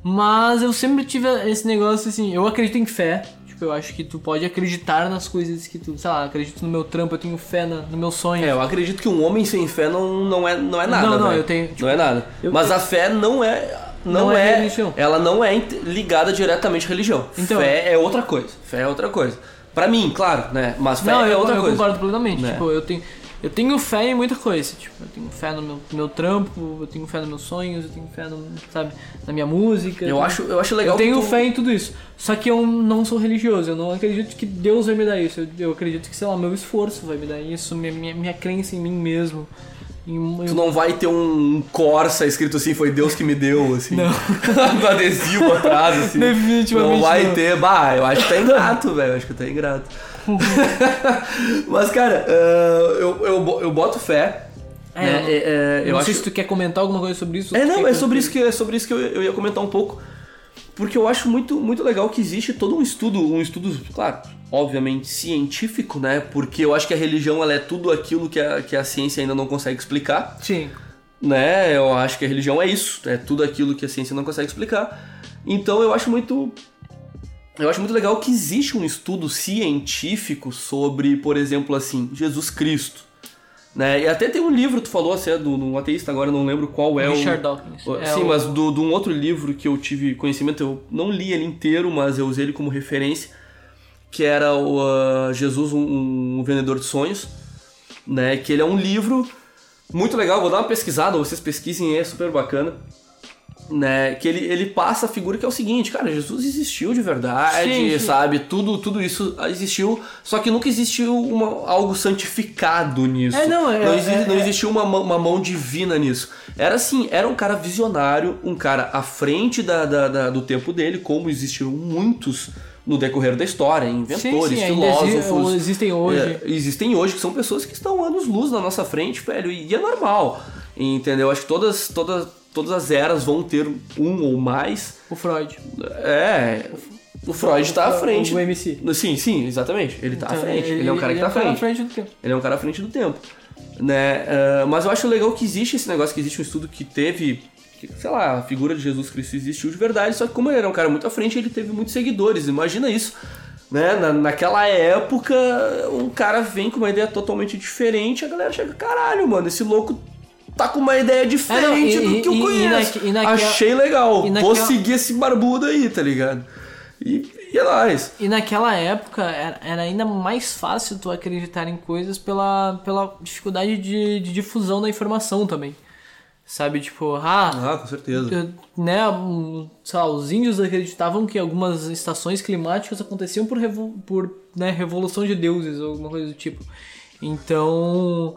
mas eu sempre tive esse negócio assim, eu acredito em fé, Tipo, eu acho que tu pode acreditar nas coisas que tu, sei lá, acredito no meu trampo, eu tenho fé na, no meu sonho. É, eu acredito que um homem sem fé não, não, é, não é nada. Não, não, véio. eu tenho. Tipo, não é nada. Eu, Mas eu, a fé não é. Não, não é, é religião. Ela não é ligada diretamente à religião. Então, fé é outra coisa. Fé é outra coisa. Pra mim, claro, né? Mas fé não, é outra eu coisa. Eu concordo plenamente. Né? Tipo, eu tenho. Eu tenho fé em muita coisa, tipo, eu tenho fé no meu, no meu trampo, eu tenho fé nos meus sonhos, eu tenho fé, no, sabe, na minha música. Eu, acho, eu acho legal. Eu tenho tu... fé em tudo isso. Só que eu não sou religioso, eu não acredito que Deus vai me dar isso. Eu, eu acredito que, sei lá, meu esforço vai me dar isso, minha, minha, minha crença em mim mesmo. Em, tu não vai ter um Corsa escrito assim, foi Deus que me deu, assim. Não. com adesivo atrás, assim. Definitivamente. Não vai não. ter. Bah, eu acho que tá ingrato, velho. Acho que tá ingrato. Mas, cara, uh, eu, eu, eu boto fé. É, né? é, é, eu não acho... sei se tu quer comentar alguma coisa sobre isso. É, não, é sobre isso, que, é sobre isso que eu, eu ia comentar um pouco. Porque eu acho muito, muito legal que existe todo um estudo, um estudo, claro, obviamente científico, né? Porque eu acho que a religião ela é tudo aquilo que a, que a ciência ainda não consegue explicar. Sim. Né? Eu acho que a religião é isso, é tudo aquilo que a ciência não consegue explicar. Então eu acho muito eu acho muito legal que existe um estudo científico sobre, por exemplo, assim, Jesus Cristo. Né? E até tem um livro, tu falou assim, é do, do um ateísta, agora não lembro qual é Richard o. Dawkins. O, sim, é mas do, de um outro livro que eu tive conhecimento, eu não li ele inteiro, mas eu usei ele como referência, que era o uh, Jesus, um, um, vendedor de sonhos, né? Que ele é um livro muito legal, vou dar uma pesquisada, vocês pesquisem, é super bacana né, que ele, ele passa a figura que é o seguinte, cara, Jesus existiu de verdade, sim, sim. sabe? Tudo, tudo isso existiu, só que nunca existiu uma, algo santificado nisso. É, não, é, não, exi é, não existiu uma, uma mão divina nisso. Era assim, era um cara visionário, um cara à frente da, da, da do tempo dele, como existiram muitos no decorrer da história, inventores, sim, sim, filósofos. exi- existem hoje. É, existem hoje, que são pessoas que estão anos-luz na nossa frente, velho, e é normal. Entendeu? Acho que todas, todas, todas as eras vão ter um ou mais. O Freud. É. O Freud tá à frente. o MC. Sim, sim, exatamente. Ele tá à Então, frente. Ele, é um cara que tá à frente. frente do tempo. Ele é um cara à frente do tempo. Né? Ah, mas eu acho legal que existe esse negócio, que existe um estudo que teve. que, Sei lá, a figura de Jesus Cristo existiu de verdade, só que como ele era um cara muito à frente, ele teve muitos seguidores. Imagina isso. Né? Na, naquela época, um cara vem com uma ideia totalmente diferente, a galera chega, caralho, mano, esse louco tá com uma ideia diferente É, não, e- do que eu e- e conheço. e naquela- Achei legal, e vou naquela- seguir esse barbudo aí, tá ligado? E, e é nóis. E naquela época era, era ainda mais fácil tu acreditar em coisas pela, pela dificuldade de, de difusão da informação também. Sabe, tipo, ah, Ah, com certeza. né, sei lá, os índios acreditavam que algumas estações climáticas aconteciam por, revo, por né, revolução de deuses ou alguma coisa do tipo. Então,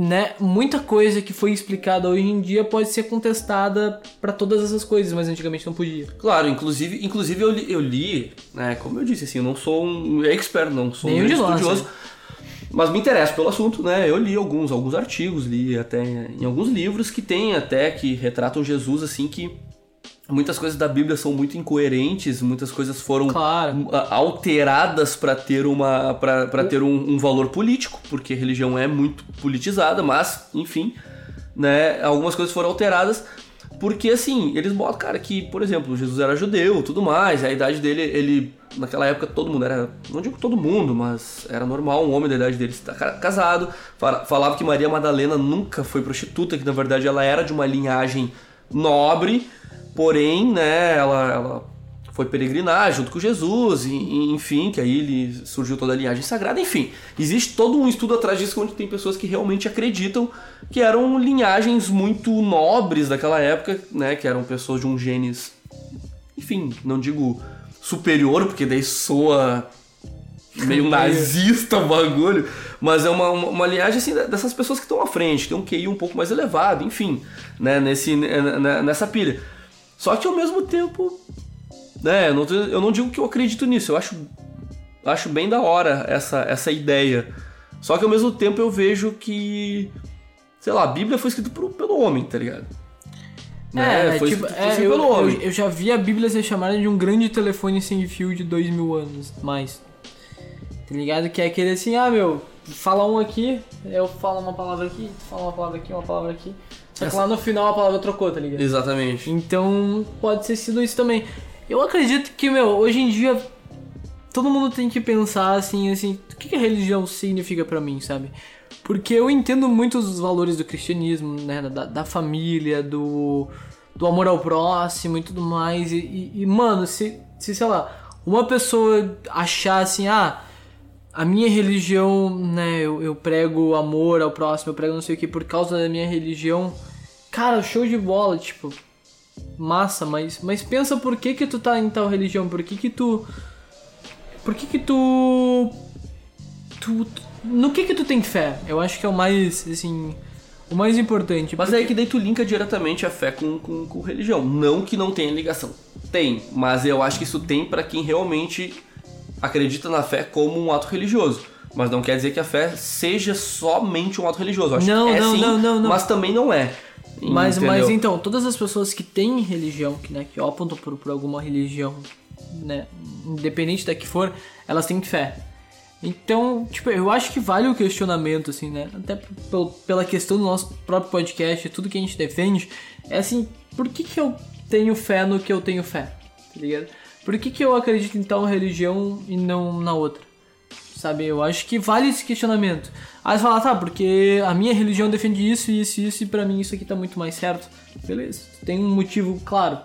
né, muita coisa que foi explicada hoje em dia pode ser contestada pra todas essas coisas, mas antigamente não podia. Claro, inclusive, inclusive eu li, eu li, né, como eu disse, assim, eu não sou um expert, não sou Nenhum um estudioso, mas me interesso pelo assunto, né, eu li alguns, alguns artigos, li até em alguns livros que tem até, que retratam Jesus, assim, que muitas coisas da Bíblia são muito incoerentes, muitas coisas foram Claro. a- alteradas para ter uma para ter um, um valor político, porque a religião é muito politizada, mas enfim, né, algumas coisas foram alteradas porque assim, eles botam, cara, que, por exemplo, Jesus era judeu, tudo mais, a idade dele, ele naquela época todo mundo era, não digo todo mundo, mas era normal um homem da idade dele estar ca- casado. Fala- Falava que Maria Madalena nunca foi prostituta, que na verdade ela era de uma linhagem nobre, porém, né, ela, ela foi peregrinar junto com Jesus, e, e, enfim, que aí ele surgiu toda a linhagem sagrada, enfim. Existe todo um estudo atrás disso onde tem pessoas que realmente acreditam que eram linhagens muito nobres daquela época, né, que eram pessoas de um genes, enfim, não digo superior, porque daí soa meio nazista o bagulho, mas é uma, uma, uma linhagem assim dessas pessoas que estão à frente, que tem um QI um pouco mais elevado, enfim, né, nesse, né, nessa pilha. Só que ao mesmo tempo, né, eu não, eu digo que eu acredito nisso, eu acho, acho bem da hora essa, essa ideia. Só que ao mesmo tempo eu vejo que, sei lá, a Bíblia foi escrita por- pelo homem, tá ligado? Né, É, foi tipo, escrito- é, escrito eu, pelo homem. eu, eu já vi a Bíblia ser chamada de um grande telefone sem fio de dois mil anos, mais. Tá ligado? Que é aquele assim, ah, meu, fala um aqui, eu falo uma palavra aqui, tu fala uma palavra aqui, uma palavra aqui. Só que lá no final a palavra trocou, tá ligado? Exatamente. Então pode ter sido isso também. Eu acredito que, meu, hoje em dia todo mundo tem que pensar assim, assim, o que que a religião significa pra mim, sabe? Porque eu entendo muito os valores do cristianismo, né, da, da família, do, do amor ao próximo e tudo mais. E, e- e, mano, se, se, sei lá, uma pessoa achar assim, ah, a minha religião, né, eu, eu prego amor ao próximo, eu prego não sei o que por causa da minha religião. Cara, show de bola, tipo, massa, mas, mas pensa por que que tu tá em tal religião, por que que tu... Por que que tu... Tu... tu- no que que tu tem fé? Eu acho que é o mais, assim, o mais importante. Mas é que daí tu linka diretamente a fé com, com, com religião. Não que não tenha ligação. Tem, mas eu acho que isso tem pra quem realmente acredita na fé como um ato religioso. Mas não quer dizer que a fé seja somente um ato religioso. Eu acho Não, que é não, sim, não, não, não. mas também não é. Mas, Entendeu? mas então, todas as pessoas que têm religião, que, né, que optam por, por alguma religião, né, independente da que for, elas têm fé. Então, tipo, eu acho que vale o questionamento, assim, né? Até pel- pela questão do nosso próprio podcast, tudo que a gente defende, é assim, por que que eu tenho fé no que eu tenho fé? Tá ligado? Por que que eu acredito em tal religião e não na outra? Sabe, eu acho que vale esse questionamento. Aí você fala, tá, porque a minha religião defende isso, isso, isso, e pra mim isso aqui tá muito mais certo. Beleza, tem um motivo claro.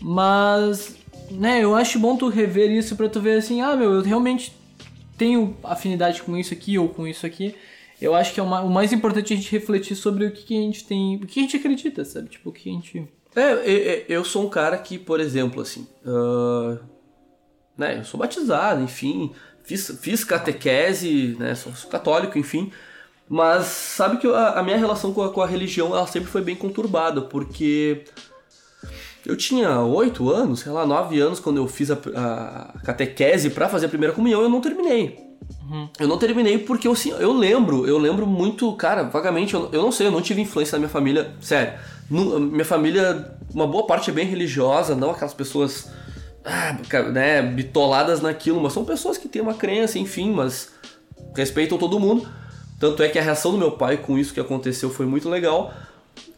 Mas, né, eu acho bom tu rever isso pra tu ver assim, ah, meu, eu realmente tenho afinidade com isso aqui ou com isso aqui. Eu acho que é o ma- o mais importante é a gente refletir sobre o que, que a gente tem, o que a gente acredita, sabe? Tipo, o que a gente. É, eu, eu- eu sou um cara que, por exemplo, assim, ah, né, eu sou batizado, enfim, fiz, fiz catequese, né, sou, católico, enfim, mas sabe que a, a minha relação com a, com a religião, ela sempre foi bem conturbada, porque Eu tinha oito anos, sei lá, nove anos, quando eu fiz a, a catequese para fazer a primeira comunhão, eu não terminei. Uhum. Eu não terminei porque eu, assim, eu lembro, eu lembro muito, cara, vagamente, eu, eu não sei, eu não tive influência na minha família, sério. minha família, uma boa parte é bem religiosa, não aquelas pessoas ah, né, bitoladas naquilo, mas são pessoas que têm uma crença, enfim, mas respeitam todo mundo. Tanto é que a reação do meu pai com isso que aconteceu foi muito legal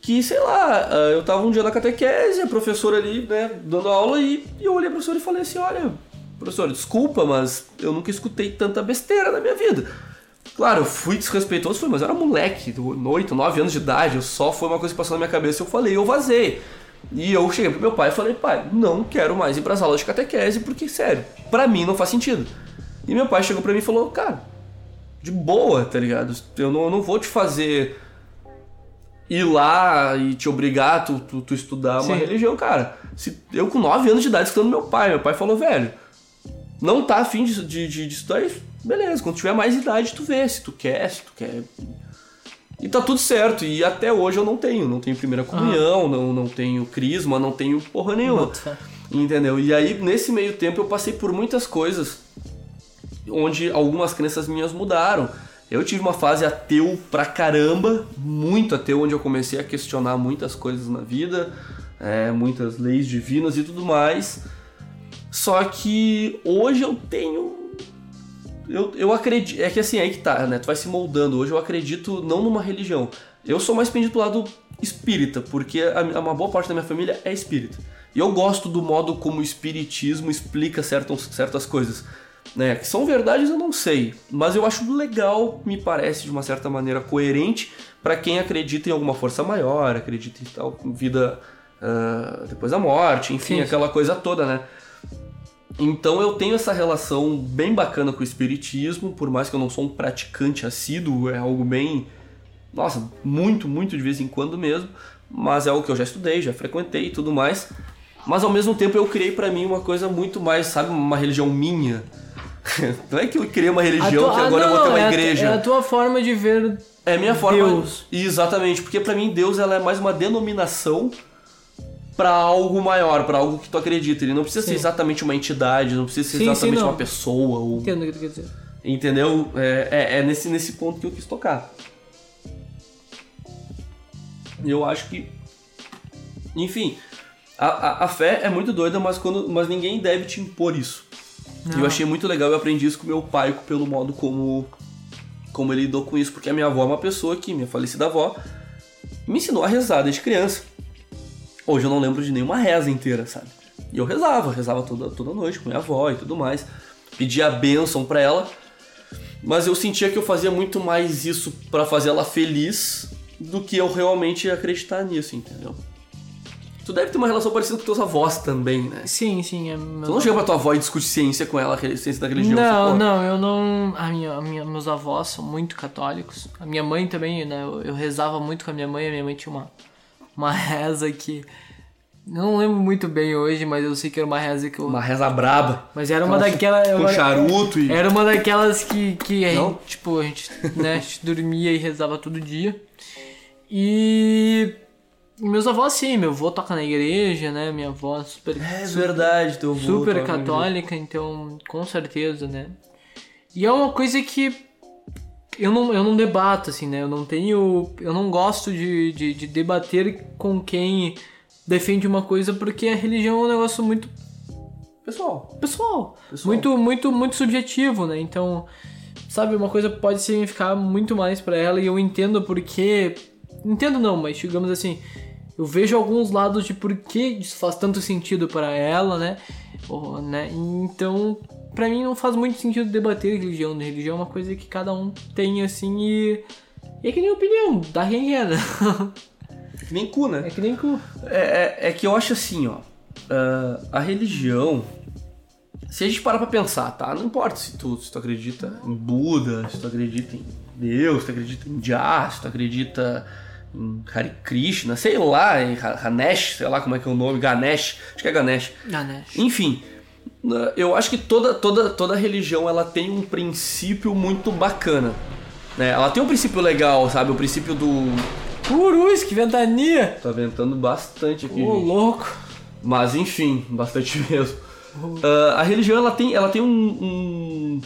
que, sei lá, ah, eu tava um dia na catequese, a professora ali, né, dando aula, e, eu olhei a professora e falei assim, olha, professora, desculpa, mas eu nunca escutei tanta besteira na minha vida. Claro, eu fui desrespeitoso, mas eu era moleque, 8, 9 anos de idade, só foi uma coisa que passou na minha cabeça eu falei, eu vazei. E eu cheguei pro meu pai e falei, pai, não quero mais ir pras aulas de catequese, porque, sério, pra mim não faz sentido. E meu pai chegou pra mim e falou, cara, de boa, tá ligado? Eu não, eu não vou te fazer ir lá e te obrigar a tu, tu, tu estudar Sim. uma religião, cara. Se, eu com 9 anos de idade escutando meu pai, meu pai falou, velho, não tá afim de, de, de, de estudar isso? Beleza, quando tiver mais idade tu vê se tu quer, se tu quer. E tá tudo certo, e até hoje eu não tenho, não tenho primeira comunhão, ah. não, não tenho crisma, não tenho porra nenhuma. Entendeu? E aí, nesse meio tempo, eu passei por muitas coisas onde algumas crenças minhas mudaram. Eu tive uma fase ateu pra caramba, muito ateu, onde eu comecei a questionar muitas coisas na vida, é, muitas leis divinas e tudo mais. Só que hoje eu tenho. Eu, eu acredito. É que assim, é aí que tá, né? Tu vai se moldando. Hoje eu acredito não numa religião. Eu sou mais pendido pro lado espírita, porque a, uma boa parte da minha família é espírita. E eu gosto do modo como o espiritismo explica certas, certas coisas. Né? Que são verdades eu não sei, mas eu acho legal, me parece de uma certa maneira coerente para quem acredita em alguma força maior, acredita em tal vida uh, depois da morte, enfim, Sim. aquela coisa toda, né? Então eu tenho essa relação bem bacana com o espiritismo, por mais que eu não sou um praticante assíduo, é algo bem, nossa, muito, muito de vez em quando mesmo, mas é algo que eu já estudei, já frequentei e tudo mais. Mas ao mesmo tempo eu criei para mim uma coisa muito mais, sabe, uma religião minha não é que eu criei uma religião tua, que agora não, eu vou ter uma é igreja. A, é a tua forma de ver É a minha forma. Deus. Exatamente, porque para mim Deus ela é mais uma denominação para algo maior, para algo que tu acredita. Ele não precisa sim. ser exatamente uma entidade, não precisa ser sim, exatamente sim, uma pessoa. Ou... Entendo o que tu quer dizer. Entendeu? É, é, é, nesse, nesse ponto que eu quis tocar. Eu acho que. Enfim, a, a, a fé é muito doida, mas, quando, mas ninguém deve te impor isso. Não. Eu achei muito legal, eu aprendi isso com meu pai, pelo modo como, como ele lidou com isso, porque a minha avó é uma pessoa que, minha falecida avó, me ensinou a rezar desde criança. Hoje eu não lembro de nenhuma reza inteira, sabe? E eu rezava, rezava toda, toda noite com minha avó e tudo mais. Pedia a bênção pra ela. Mas eu sentia que eu fazia muito mais isso para fazer ela feliz do que eu realmente acreditar nisso, entendeu? Tu deve ter uma relação parecida com teus avós também, né? Sim, sim. É meu... Tu não chega pra tua avó e discute ciência com ela, ciência da religião? Não, não, eu não. A minha, a minha, meus avós são muito católicos. A minha mãe também, né? Eu, eu rezava muito com a minha mãe. A minha mãe tinha uma, uma reza que. Não lembro muito bem hoje, mas eu sei que era uma reza que eu. Uma reza braba. Mas era uma daquelas. Com charuto e. Era uma daquelas que, que a gente, tipo, a gente, né, a gente dormia e rezava todo dia. E meus avós, sim, meu avô toca na igreja, né? Minha avó é super. É super, verdade, teu avô. Super católica, então, com certeza, né? E é uma coisa que eu não, eu não debato, assim, né? Eu não tenho. Eu não gosto de, de, de debater com quem defende uma coisa porque a religião é um negócio muito. Pessoal. Pessoal. Pessoal. Muito, muito, muito subjetivo, né? Então, sabe, uma coisa pode significar muito mais para ela e eu entendo porque. Entendo não, mas digamos assim, eu vejo alguns lados de por que isso faz tanto sentido para ela, né? Ou, né? Então, para mim não faz muito sentido debater religião. Né? Religião é uma coisa que cada um tem assim e. E é que nem opinião, da quem é, né? É que nem cu, né? É que nem cu. É, é, é que eu acho assim, ó. Uh, a religião. Se a gente parar pra pensar, tá? Não importa se tu, se tu acredita em Buda, se tu acredita em Deus, se tu acredita em Jah, se tu acredita Hare Krishna, sei lá, em Hanesh, sei lá como é que é o nome, Ganesh, acho que é Ganesh. Ganesh. Enfim, eu acho que toda, toda, toda religião ela tem um princípio muito bacana. Né? Ela tem um princípio legal, sabe? O princípio do. Urus, que ventania! Tá ventando bastante aqui. Ô, louco! Mas enfim, bastante mesmo. Uh, a religião ela tem, ela tem um, um,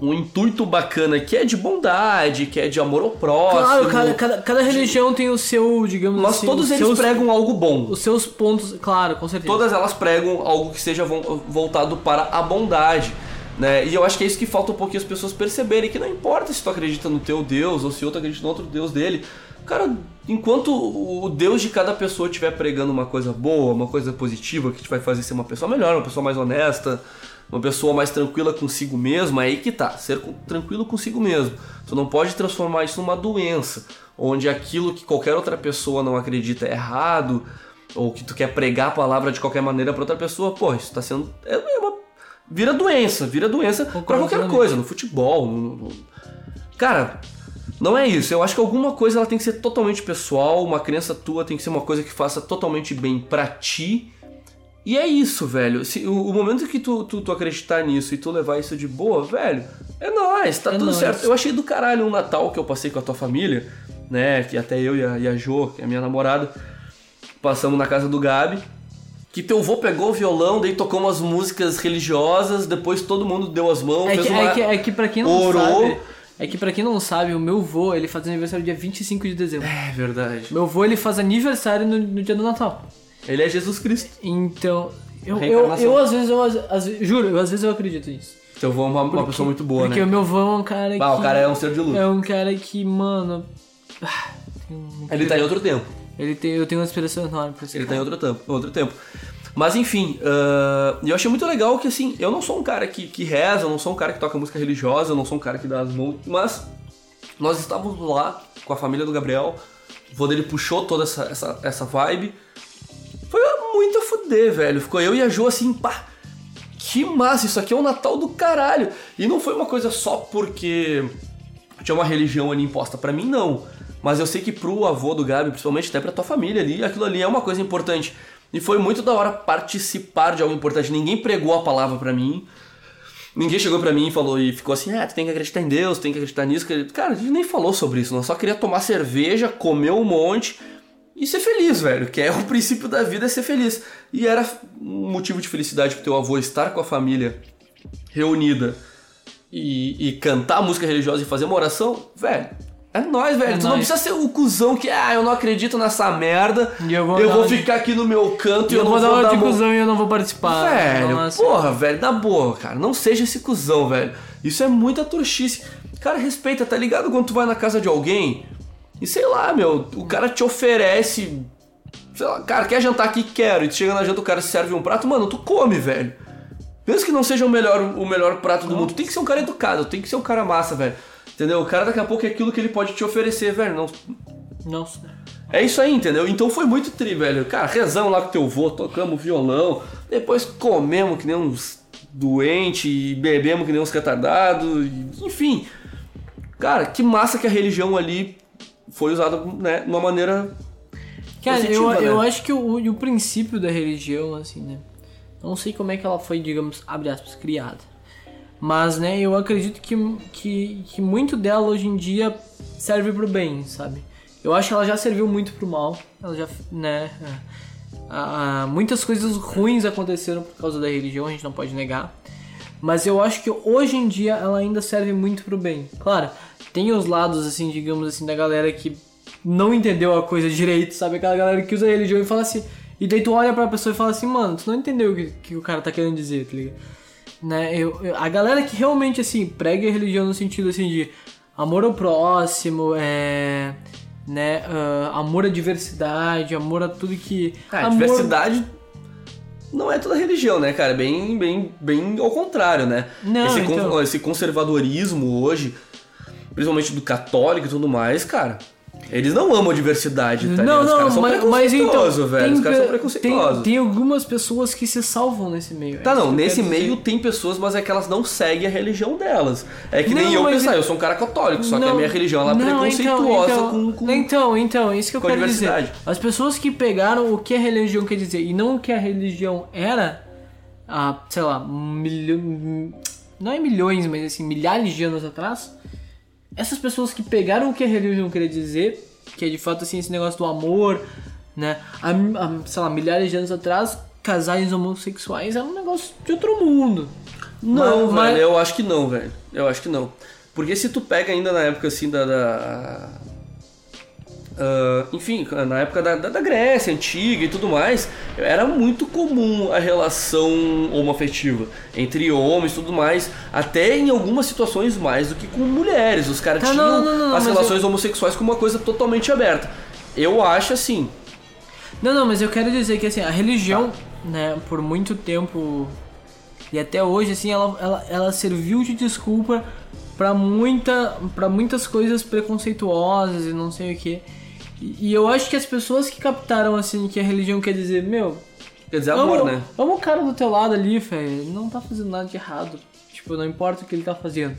um, intuito bacana que é de bondade, que é de amor ao próximo. Claro, cada, cada, cada religião de... tem o seu, digamos Mas assim. todos eles seus, pregam algo bom. Os seus pontos, claro, com certeza. Todas elas pregam algo que seja voltado para a bondade. Né? E eu acho que é isso que falta um pouquinho as pessoas perceberem, que não importa se tu acredita no teu Deus ou se outro acredita no outro Deus dele. Cara, enquanto o Deus de cada pessoa estiver pregando uma coisa boa, uma coisa positiva, que te vai fazer ser uma pessoa melhor, uma pessoa mais honesta, uma pessoa mais tranquila consigo mesmo, é aí que tá, ser tranquilo consigo mesmo. Tu não pode transformar isso numa doença, onde aquilo que qualquer outra pessoa não acredita é errado, ou que tu quer pregar a palavra de qualquer maneira para outra pessoa, pô, isso tá sendo. É uma, vira doença, vira doença para qualquer coisa, no futebol, no, no... Cara, não é isso. Eu acho que alguma coisa ela tem que ser totalmente pessoal, uma crença tua tem que ser uma coisa que faça totalmente bem para ti. E é isso, velho. Se, o, o momento que tu, tu, tu, acreditar nisso e tu levar isso de boa, velho, é nóis, tá é tudo nóis. certo. Eu achei do caralho um Natal que eu passei com a tua família, né? Que até eu e a, e a Jo, que é a minha namorada, passamos na casa do Gabi. Que teu avô pegou o violão, daí tocou umas músicas religiosas, depois todo mundo deu as mãos, é fez que, uma... É que, é que pra quem não orou, sabe é que para quem não sabe, o meu vô, ele faz aniversário dia 25 de dezembro. É verdade. Meu vô, ele faz aniversário no, no dia do Natal. Ele é Jesus Cristo. Então, eu, eu, eu, às vezes, eu, às, juro, eu, às vezes eu acredito nisso. Teu vô é uma, porque, uma pessoa muito boa, porque né? Porque o meu vô é um cara bah, que... o cara é um ser de luz. É um cara que, mano... Um... Ele tá em outro tempo. Ele tem, eu tenho uma inspiração enorme pra esse Ele cara. tá em outro tempo, outro tempo. Mas enfim, uh, eu achei muito legal que assim, eu não sou um cara que, que reza, eu não sou um cara que toca música religiosa, eu não sou um cara que dá as mãos, mas nós estávamos lá com a família do Gabriel, o vô dele puxou toda essa, essa, essa vibe. Muito a fuder, velho. Ficou eu e a Jo assim, pá, que massa, isso aqui é o Natal do caralho. E não foi uma coisa só porque tinha uma religião ali imposta para mim, não. Mas eu sei que pro avô do Gabi, principalmente até pra tua família ali, aquilo ali é uma coisa importante. E foi muito da hora participar de algo importante. Ninguém pregou a palavra para mim. Ninguém chegou para mim e falou e ficou assim: ah, tu tem que acreditar em Deus, tem que acreditar nisso. Cara, a gente nem falou sobre isso, nós só queria tomar cerveja, comer um monte e ser feliz, velho. Que é o princípio da vida, é ser feliz. E era um motivo de felicidade pro teu avô estar com a família reunida e, e cantar música religiosa e fazer uma oração, velho. É nóis, velho. É tu nóis. não precisa ser o cuzão que, ah, eu não acredito nessa merda. E eu vou, eu vou ficar de... aqui no meu canto e eu, eu não vou, vou dar uma de cuzão e eu não vou participar. Velho, porra, velho, na boa, cara. Não seja esse cuzão, velho. Isso é muita trouxice. Cara, respeita, tá ligado? Quando tu vai na casa de alguém e sei lá, meu, o cara te oferece. Sei lá, cara, quer jantar aqui? Quero. E tu chega na janta, o cara serve um prato, mano, tu come, velho. Mesmo que não seja o melhor, o melhor prato do mundo, tem que ser um cara educado, tem que ser um cara massa, velho. Entendeu? O cara daqui a pouco é aquilo que ele pode te oferecer, velho. Não. Nossa. É isso aí, entendeu? Então foi muito tri, velho. Cara, rezamos lá com teu vô, tocamos violão, depois comemos que nem uns doentes e bebemos que nem uns retardados, enfim. Cara, que massa que a religião ali foi usada, né, de uma maneira. Cara, eu, né? eu acho que o, o princípio da religião, assim, né? Não sei como é que ela foi, digamos, abre aspas, criada. Mas, né, eu acredito que, que, que muito dela hoje em dia serve pro bem, sabe? Eu acho que ela já serviu muito pro mal. Ela já, né... É, muitas coisas ruins aconteceram por causa da religião, a gente não pode negar. Mas eu acho que hoje em dia ela ainda serve muito pro bem. Claro, tem os lados, assim, digamos assim, da galera que não entendeu a coisa direito, sabe? Aquela galera que usa a religião e fala assim... E daí tu olha pra pessoa e fala assim, mano, tu não entendeu o que, que o cara tá querendo dizer, tá ligado? né? Eu, eu, a galera que realmente assim prega a religião no sentido assim de amor ao próximo, é, né? Uh, amor à diversidade, amor a tudo que. Ah, amor... diversidade não é toda religião, né, cara? Bem, bem, bem ao contrário, né? Não, esse, então... esse conservadorismo hoje, principalmente do católico e tudo mais, cara. Eles não amam a diversidade, tá Não, não, mas, mas então. velho. Tem, Os caras são preconceituosos. Tem, tem, algumas pessoas que se salvam nesse meio. Tá, é não, nesse meio tem pessoas, mas é que elas não seguem a religião delas. É que não, nem eu pensar, é... eu sou um cara católico, só não, que a minha religião ela é não, preconceituosa então, com, com. Então, então, isso que eu quero dizer. As pessoas que pegaram o que a religião quer dizer e não o que a religião era, há, sei lá, milho... não é milhões, mas assim, milhares de anos atrás. Essas pessoas que pegaram o que a religião queria dizer que é de fato assim esse negócio do amor, né? Há, há, sei lá, milhares de anos atrás casais homossexuais era um negócio de outro mundo. Não, Mas- velho, eu acho que não, velho. Eu acho que não. Porque se tu pega ainda na época assim da. da- ah, enfim, na época da, da, da Grécia antiga e tudo mais, era muito comum a relação homoafetiva entre homens e tudo mais, até em algumas situações mais do que com mulheres. Os caras Tá, tinham não, não, não, as relações homossexuais como uma coisa totalmente aberta. Eu acho assim. Não, não, mas eu quero dizer que assim, a religião, né, por muito tempo e até hoje, assim, ela, ela, ela serviu de desculpa pra muita, para muitas coisas preconceituosas e não sei o que. E, e eu acho que as pessoas que captaram, assim, que a religião quer dizer, meu, Quer dizer, amor, né? ama o cara do teu lado ali, velho, ele não tá fazendo nada de errado. Tipo, não importa o que ele tá fazendo.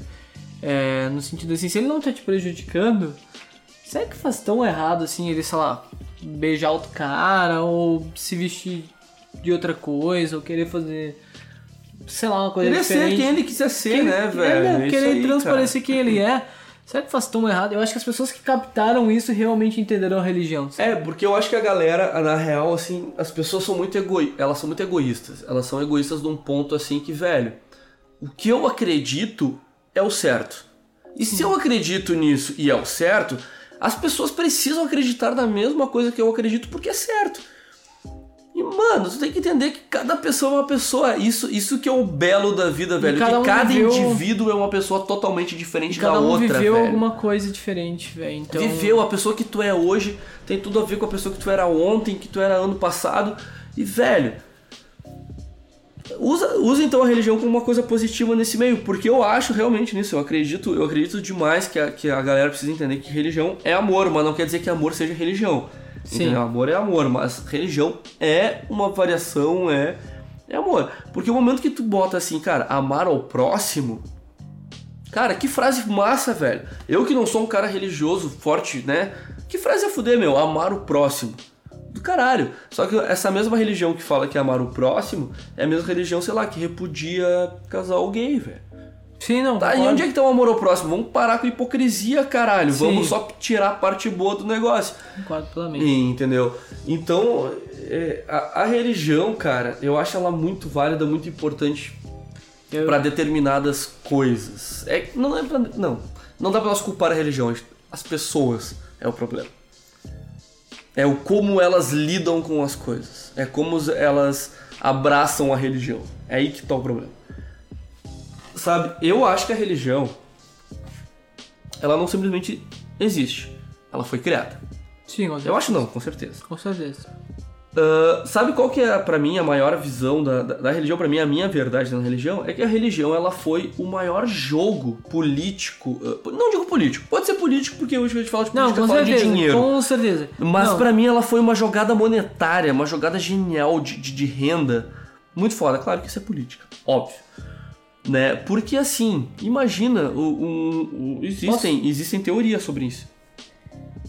É, no sentido assim, se ele não tá te prejudicando, será que faz tão errado assim ele, sei lá, beijar outro cara ou se vestir de outra coisa ou querer fazer, sei lá, uma coisa Querer ser diferente? quem ele quiser ser, Querer- né, é, velho? meu, Isso querer aí, transparecer cara. quem ele é. Será que faz tão errado? Eu acho que as pessoas que captaram isso realmente entenderam a religião. sabe? É, porque eu acho que a galera, na real, assim, as pessoas são muito egoístas. Elas são muito egoístas. Elas são egoístas num ponto assim que, velho, o que eu acredito é o certo. E se eu acredito nisso e é o certo, as pessoas precisam acreditar na mesma coisa que eu acredito porque é certo. E, mano, tu tem que entender que cada pessoa é uma pessoa. Isso, isso que é o belo da vida, velho. cada que um cada viveu- indivíduo é uma pessoa totalmente diferente Cada da um outra, viveu velho. alguma coisa diferente, velho. Então... Viveu, a pessoa que tu é hoje tem tudo a ver com a pessoa que tu era ontem, que tu era ano passado. E, velho, usa, usa então a religião como uma coisa positiva nesse meio, porque eu acho realmente nisso, eu acredito, eu acredito demais que a, que a galera precisa entender que religião é amor, mas não quer dizer que amor seja religião. Sim. Entendeu? Amor é amor, mas religião é uma variação, é, é amor. Porque o momento que tu bota assim, cara, amar ao próximo, Cara, que frase massa, velho. Eu que não sou um cara religioso forte, né? Que frase é fuder, meu? Amar o próximo. Do caralho. Só que essa mesma religião que fala que é amar o próximo é a mesma religião, sei lá, que repudia casal gay, velho. Sim, não. Tá, e onde é que tá o amor ao próximo? Vamos parar com hipocrisia, caralho. Sim. Vamos só tirar a parte boa do negócio. Concordo plenamente. Entendeu? Então, é, a, a religião, cara, eu acho ela muito válida, muito importante Eu- Pra determinadas coisas. É, não é pra, não, não dá pra nós culpar a religião, as pessoas é o problema. É o como elas lidam com as coisas. É como elas abraçam a religião. É aí que tá o problema. Sabe, eu acho que a religião ela não simplesmente existe. Ela foi criada. Sim, com certeza. Eu acho não, com certeza. Com certeza. Ah, sabe qual que é, pra mim, a maior visão da, da, da religião? Pra mim, a minha verdade na religião é que a religião, ela foi o maior jogo político... ah, não digo político, pode ser político porque hoje a gente fala de Não, política, com fala de certeza. dinheiro. Com certeza. Mas Não, pra mim ela foi uma jogada monetária, uma jogada genial de, de, de renda. Muito foda. Claro que isso é política, óbvio. Né? Porque assim, imagina, o, o- o- existem, existem teorias sobre isso.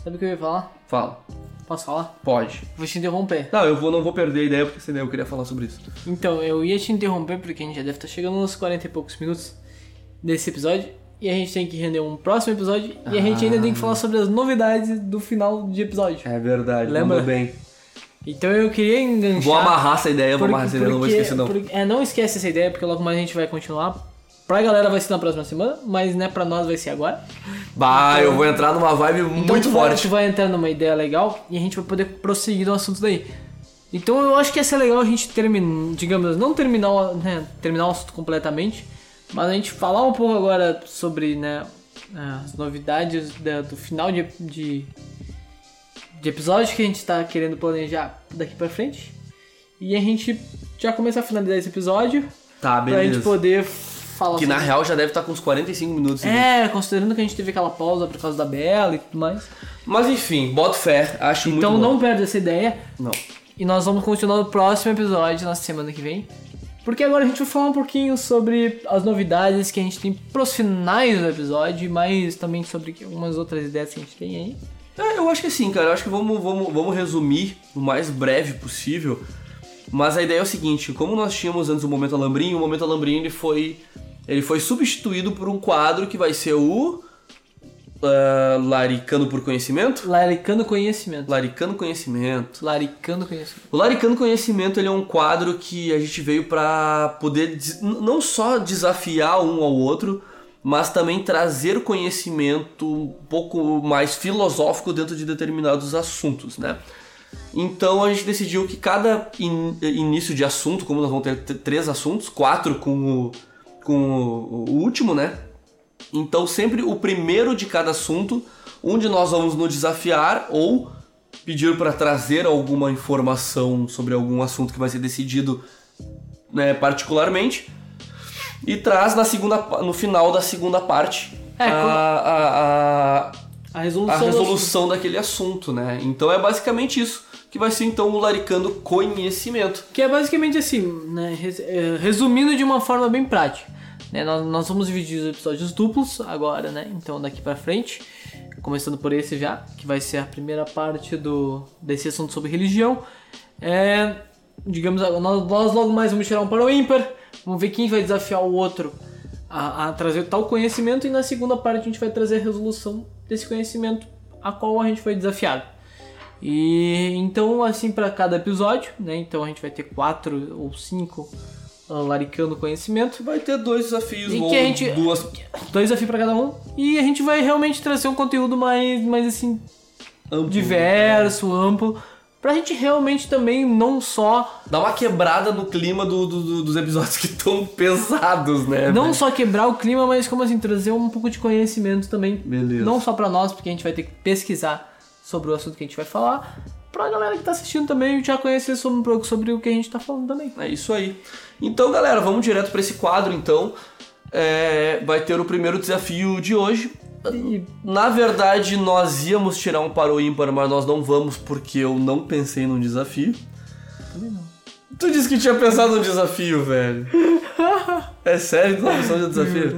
Sabe o que eu ia falar? Fala, Posso falar? pode. Vou te interromper. Não, eu vou, não vou perder a ideia porque senão eu queria falar sobre isso. Então, eu ia te interromper porque a gente já deve estar chegando nos 40 e poucos minutos desse episódio. E a gente tem que render um próximo episódio. E a gente ainda tem que falar sobre as novidades do final de episódio. É verdade, Lembra? bem. Então eu queria enganchar. Vou amarrar essa ideia, vou porque- amarrar essa ideia, não vou esquecer não. porque- é, não esquece essa ideia, porque logo mais a gente vai continuar. Pra galera vai ser na próxima semana, mas né, pra nós vai ser agora. Bah, eu vou entrar numa vibe Então muito tu vai, forte. tu vai entrar numa ideia legal e a gente vai poder prosseguir no assunto daí. Então eu acho que ia ser legal a gente terminar, digamos, não terminar, o- né, terminar o assunto completamente, mas a gente falar um pouco agora sobre né, as novidades da- do final de, de, de episódio que a gente tá querendo planejar daqui pra frente. E a gente já começar a finalizar esse episódio Tá, pra gente beleza. poder falar Que na sobre- real já deve estar com uns 45 minutos. É, considerando que a gente teve aquela pausa por causa da Bela e tudo mais. Mas enfim, boto fé, acho Então muito bom. não perde essa ideia. Não. E nós vamos continuar no próximo episódio, na semana que vem. Porque agora a gente vai falar um pouquinho sobre as novidades que a gente tem pros finais do episódio, mas também sobre algumas outras ideias que a gente tem aí. É, eu acho que sim, cara. Eu acho que vamos, vamos, vamos resumir o mais breve possível. Mas a ideia é o seguinte, como nós tínhamos antes o Momento Alambrinho, o Momento Alambrinho ele foi, ele foi substituído por um quadro que vai ser o... ah, Laricando por Conhecimento? Laricando conhecimento. Laricando Conhecimento. Laricando conhecimento. O Laricando Conhecimento ele é um quadro que a gente veio para poder não só desafiar um ao outro, mas também trazer conhecimento um pouco mais filosófico dentro de determinados assuntos, né? Então a gente decidiu que cada in- início de assunto, como nós vamos ter três assuntos, quatro com o, com o, o último, né? Então sempre o primeiro de cada assunto, um de nós vamos nos desafiar ou pedir para trazer alguma informação sobre algum assunto que vai ser decidido né, particularmente e traz na segunda no final da segunda parte É, a, como- a, a, A a resolução. do resolução daquele assunto, né? Então é basicamente isso que vai ser então o laricando conhecimento. Que é basicamente assim, né? é, Resumindo de uma forma bem prática. Né? Nós, nós vamos dividir os episódios duplos agora, né? Então daqui pra frente. Começando por esse já, que vai ser a primeira parte do, desse assunto sobre religião. É, digamos, nós, nós logo mais vamos tirar um para o ímpar. Vamos ver quem vai desafiar o outro a, a trazer tal conhecimento. E na segunda parte a gente vai trazer a resolução desse conhecimento a qual a gente foi desafiado. E então, assim, para cada episódio, né? Então a gente vai ter quatro ou cinco ah, laricando conhecimento. Vai ter dois desafios E ou gente- duas Dois desafios para cada um. E a gente vai realmente trazer um conteúdo mais, mais assim, amplos. diverso, amplo. Pra gente realmente também não só. Dá uma quebrada no clima do- do- do- dos episódios que estão pesados, né? Não velho? só quebrar o clima, mas como assim, trazer um pouco de conhecimento também. Beleza. Não só pra nós, porque a gente vai ter que pesquisar sobre o assunto que a gente vai falar. Pra galera que tá assistindo também já conhecer sobre um pouco sobre o que a gente tá falando também. É isso aí. Então, galera, vamos direto para esse quadro, então. É, vai ter o primeiro desafio de hoje. E Na verdade, nós íamos tirar um para o ímpar, mas nós não vamos porque eu não pensei num desafio. também não. Tu disse que tinha pensado num desafio, velho. É sério que tu não pensou no desafio?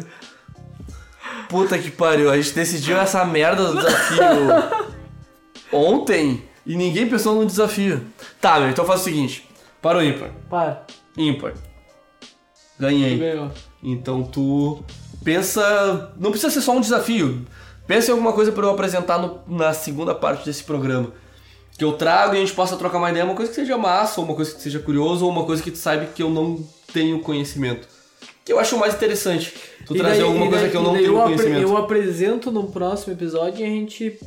Puta que pariu, a gente decidiu essa merda do desafio ontem e ninguém pensou no desafio. Tá, meu, então faz o seguinte: para o ímpar. Para. Ímpar. Ganhei. Então tu pensa. Não precisa ser só um desafio. Pensa em alguma coisa para eu apresentar no- na segunda parte desse programa. Que eu trago e a gente possa trocar uma ideia, uma coisa que seja massa, ou uma coisa que seja curiosa, ou uma coisa que tu saiba que eu não tenho conhecimento. Que eu acho mais interessante. Tu E trazer daí- alguma coisa daí- que eu não tenho eu conhecimento. Eu apresento no próximo episódio e a gente.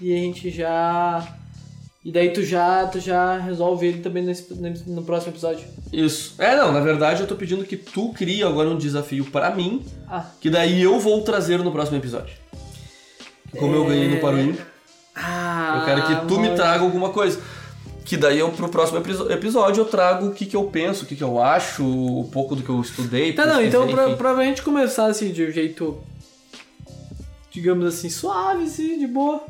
E a gente já. E daí tu já, tu já resolve ele também nesse, no próximo episódio. Isso. É, não, na verdade eu tô pedindo que tu crie agora um desafio para mim, Ah. que daí eu vou trazer no próximo episódio. Como eu ganhei no Paruim, Ah, Eu quero que tu me mano. traga alguma coisa. Que daí eu, pro próximo episódio, eu trago o que, que eu penso, o que, que eu acho, um pouco do que eu estudei. Tá, não, então pra, pra gente começar assim de um jeito. Digamos assim, suave, assim, de boa.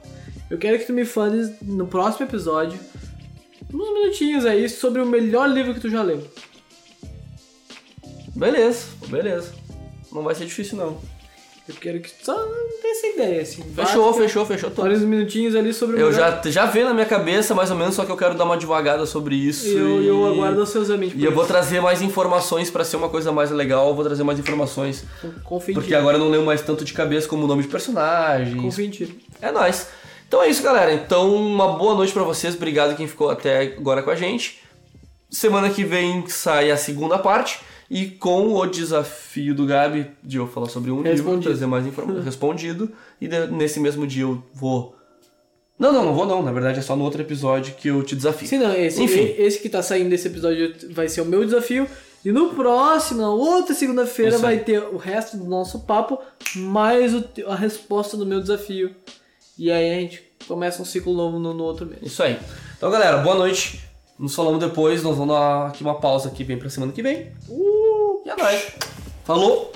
Eu quero que tu me fales no próximo episódio, uns minutinhos aí, sobre o melhor livro que tu já leu. Beleza, beleza. Não vai ser difícil, não. Eu quero que tu só tenha essa ideia, assim. Fechou, básica. fechou, fechou. Tô. Uns minutinhos ali sobre o Eu melhor. já, já veio na minha cabeça, mais ou menos, só que eu quero dar uma devagada sobre isso. E eu, e... eu aguardo ansiosamente. E eu vou trazer mais informações pra ser uma coisa mais legal, eu vou trazer mais informações. Confio Porque agora eu não lembro mais tanto de cabeça como o nome de personagens. Confio. É nóis. Então é isso, galera. Então, uma boa noite pra vocês. Obrigado quem ficou até agora com a gente. Semana que vem sai a segunda parte. E com o desafio do Gabi de eu falar sobre um livro, Respondido. trazer mais informações respondido. E de- nesse mesmo dia eu vou. Não, não, não vou não. Na verdade é só no outro episódio que eu te desafio. Sim, não, esse, Enfim. esse que tá saindo desse episódio vai ser o meu desafio. E no próximo, na outra segunda-feira, vai ter o resto do nosso papo, mais a resposta do meu desafio. E aí a gente começa um ciclo novo no, no outro mês. Isso aí. Então, galera, boa noite. Nos falamos depois. Nós vamos dar aqui uma pausa aqui bem pra semana que vem. Uh, e é nóis. Falou!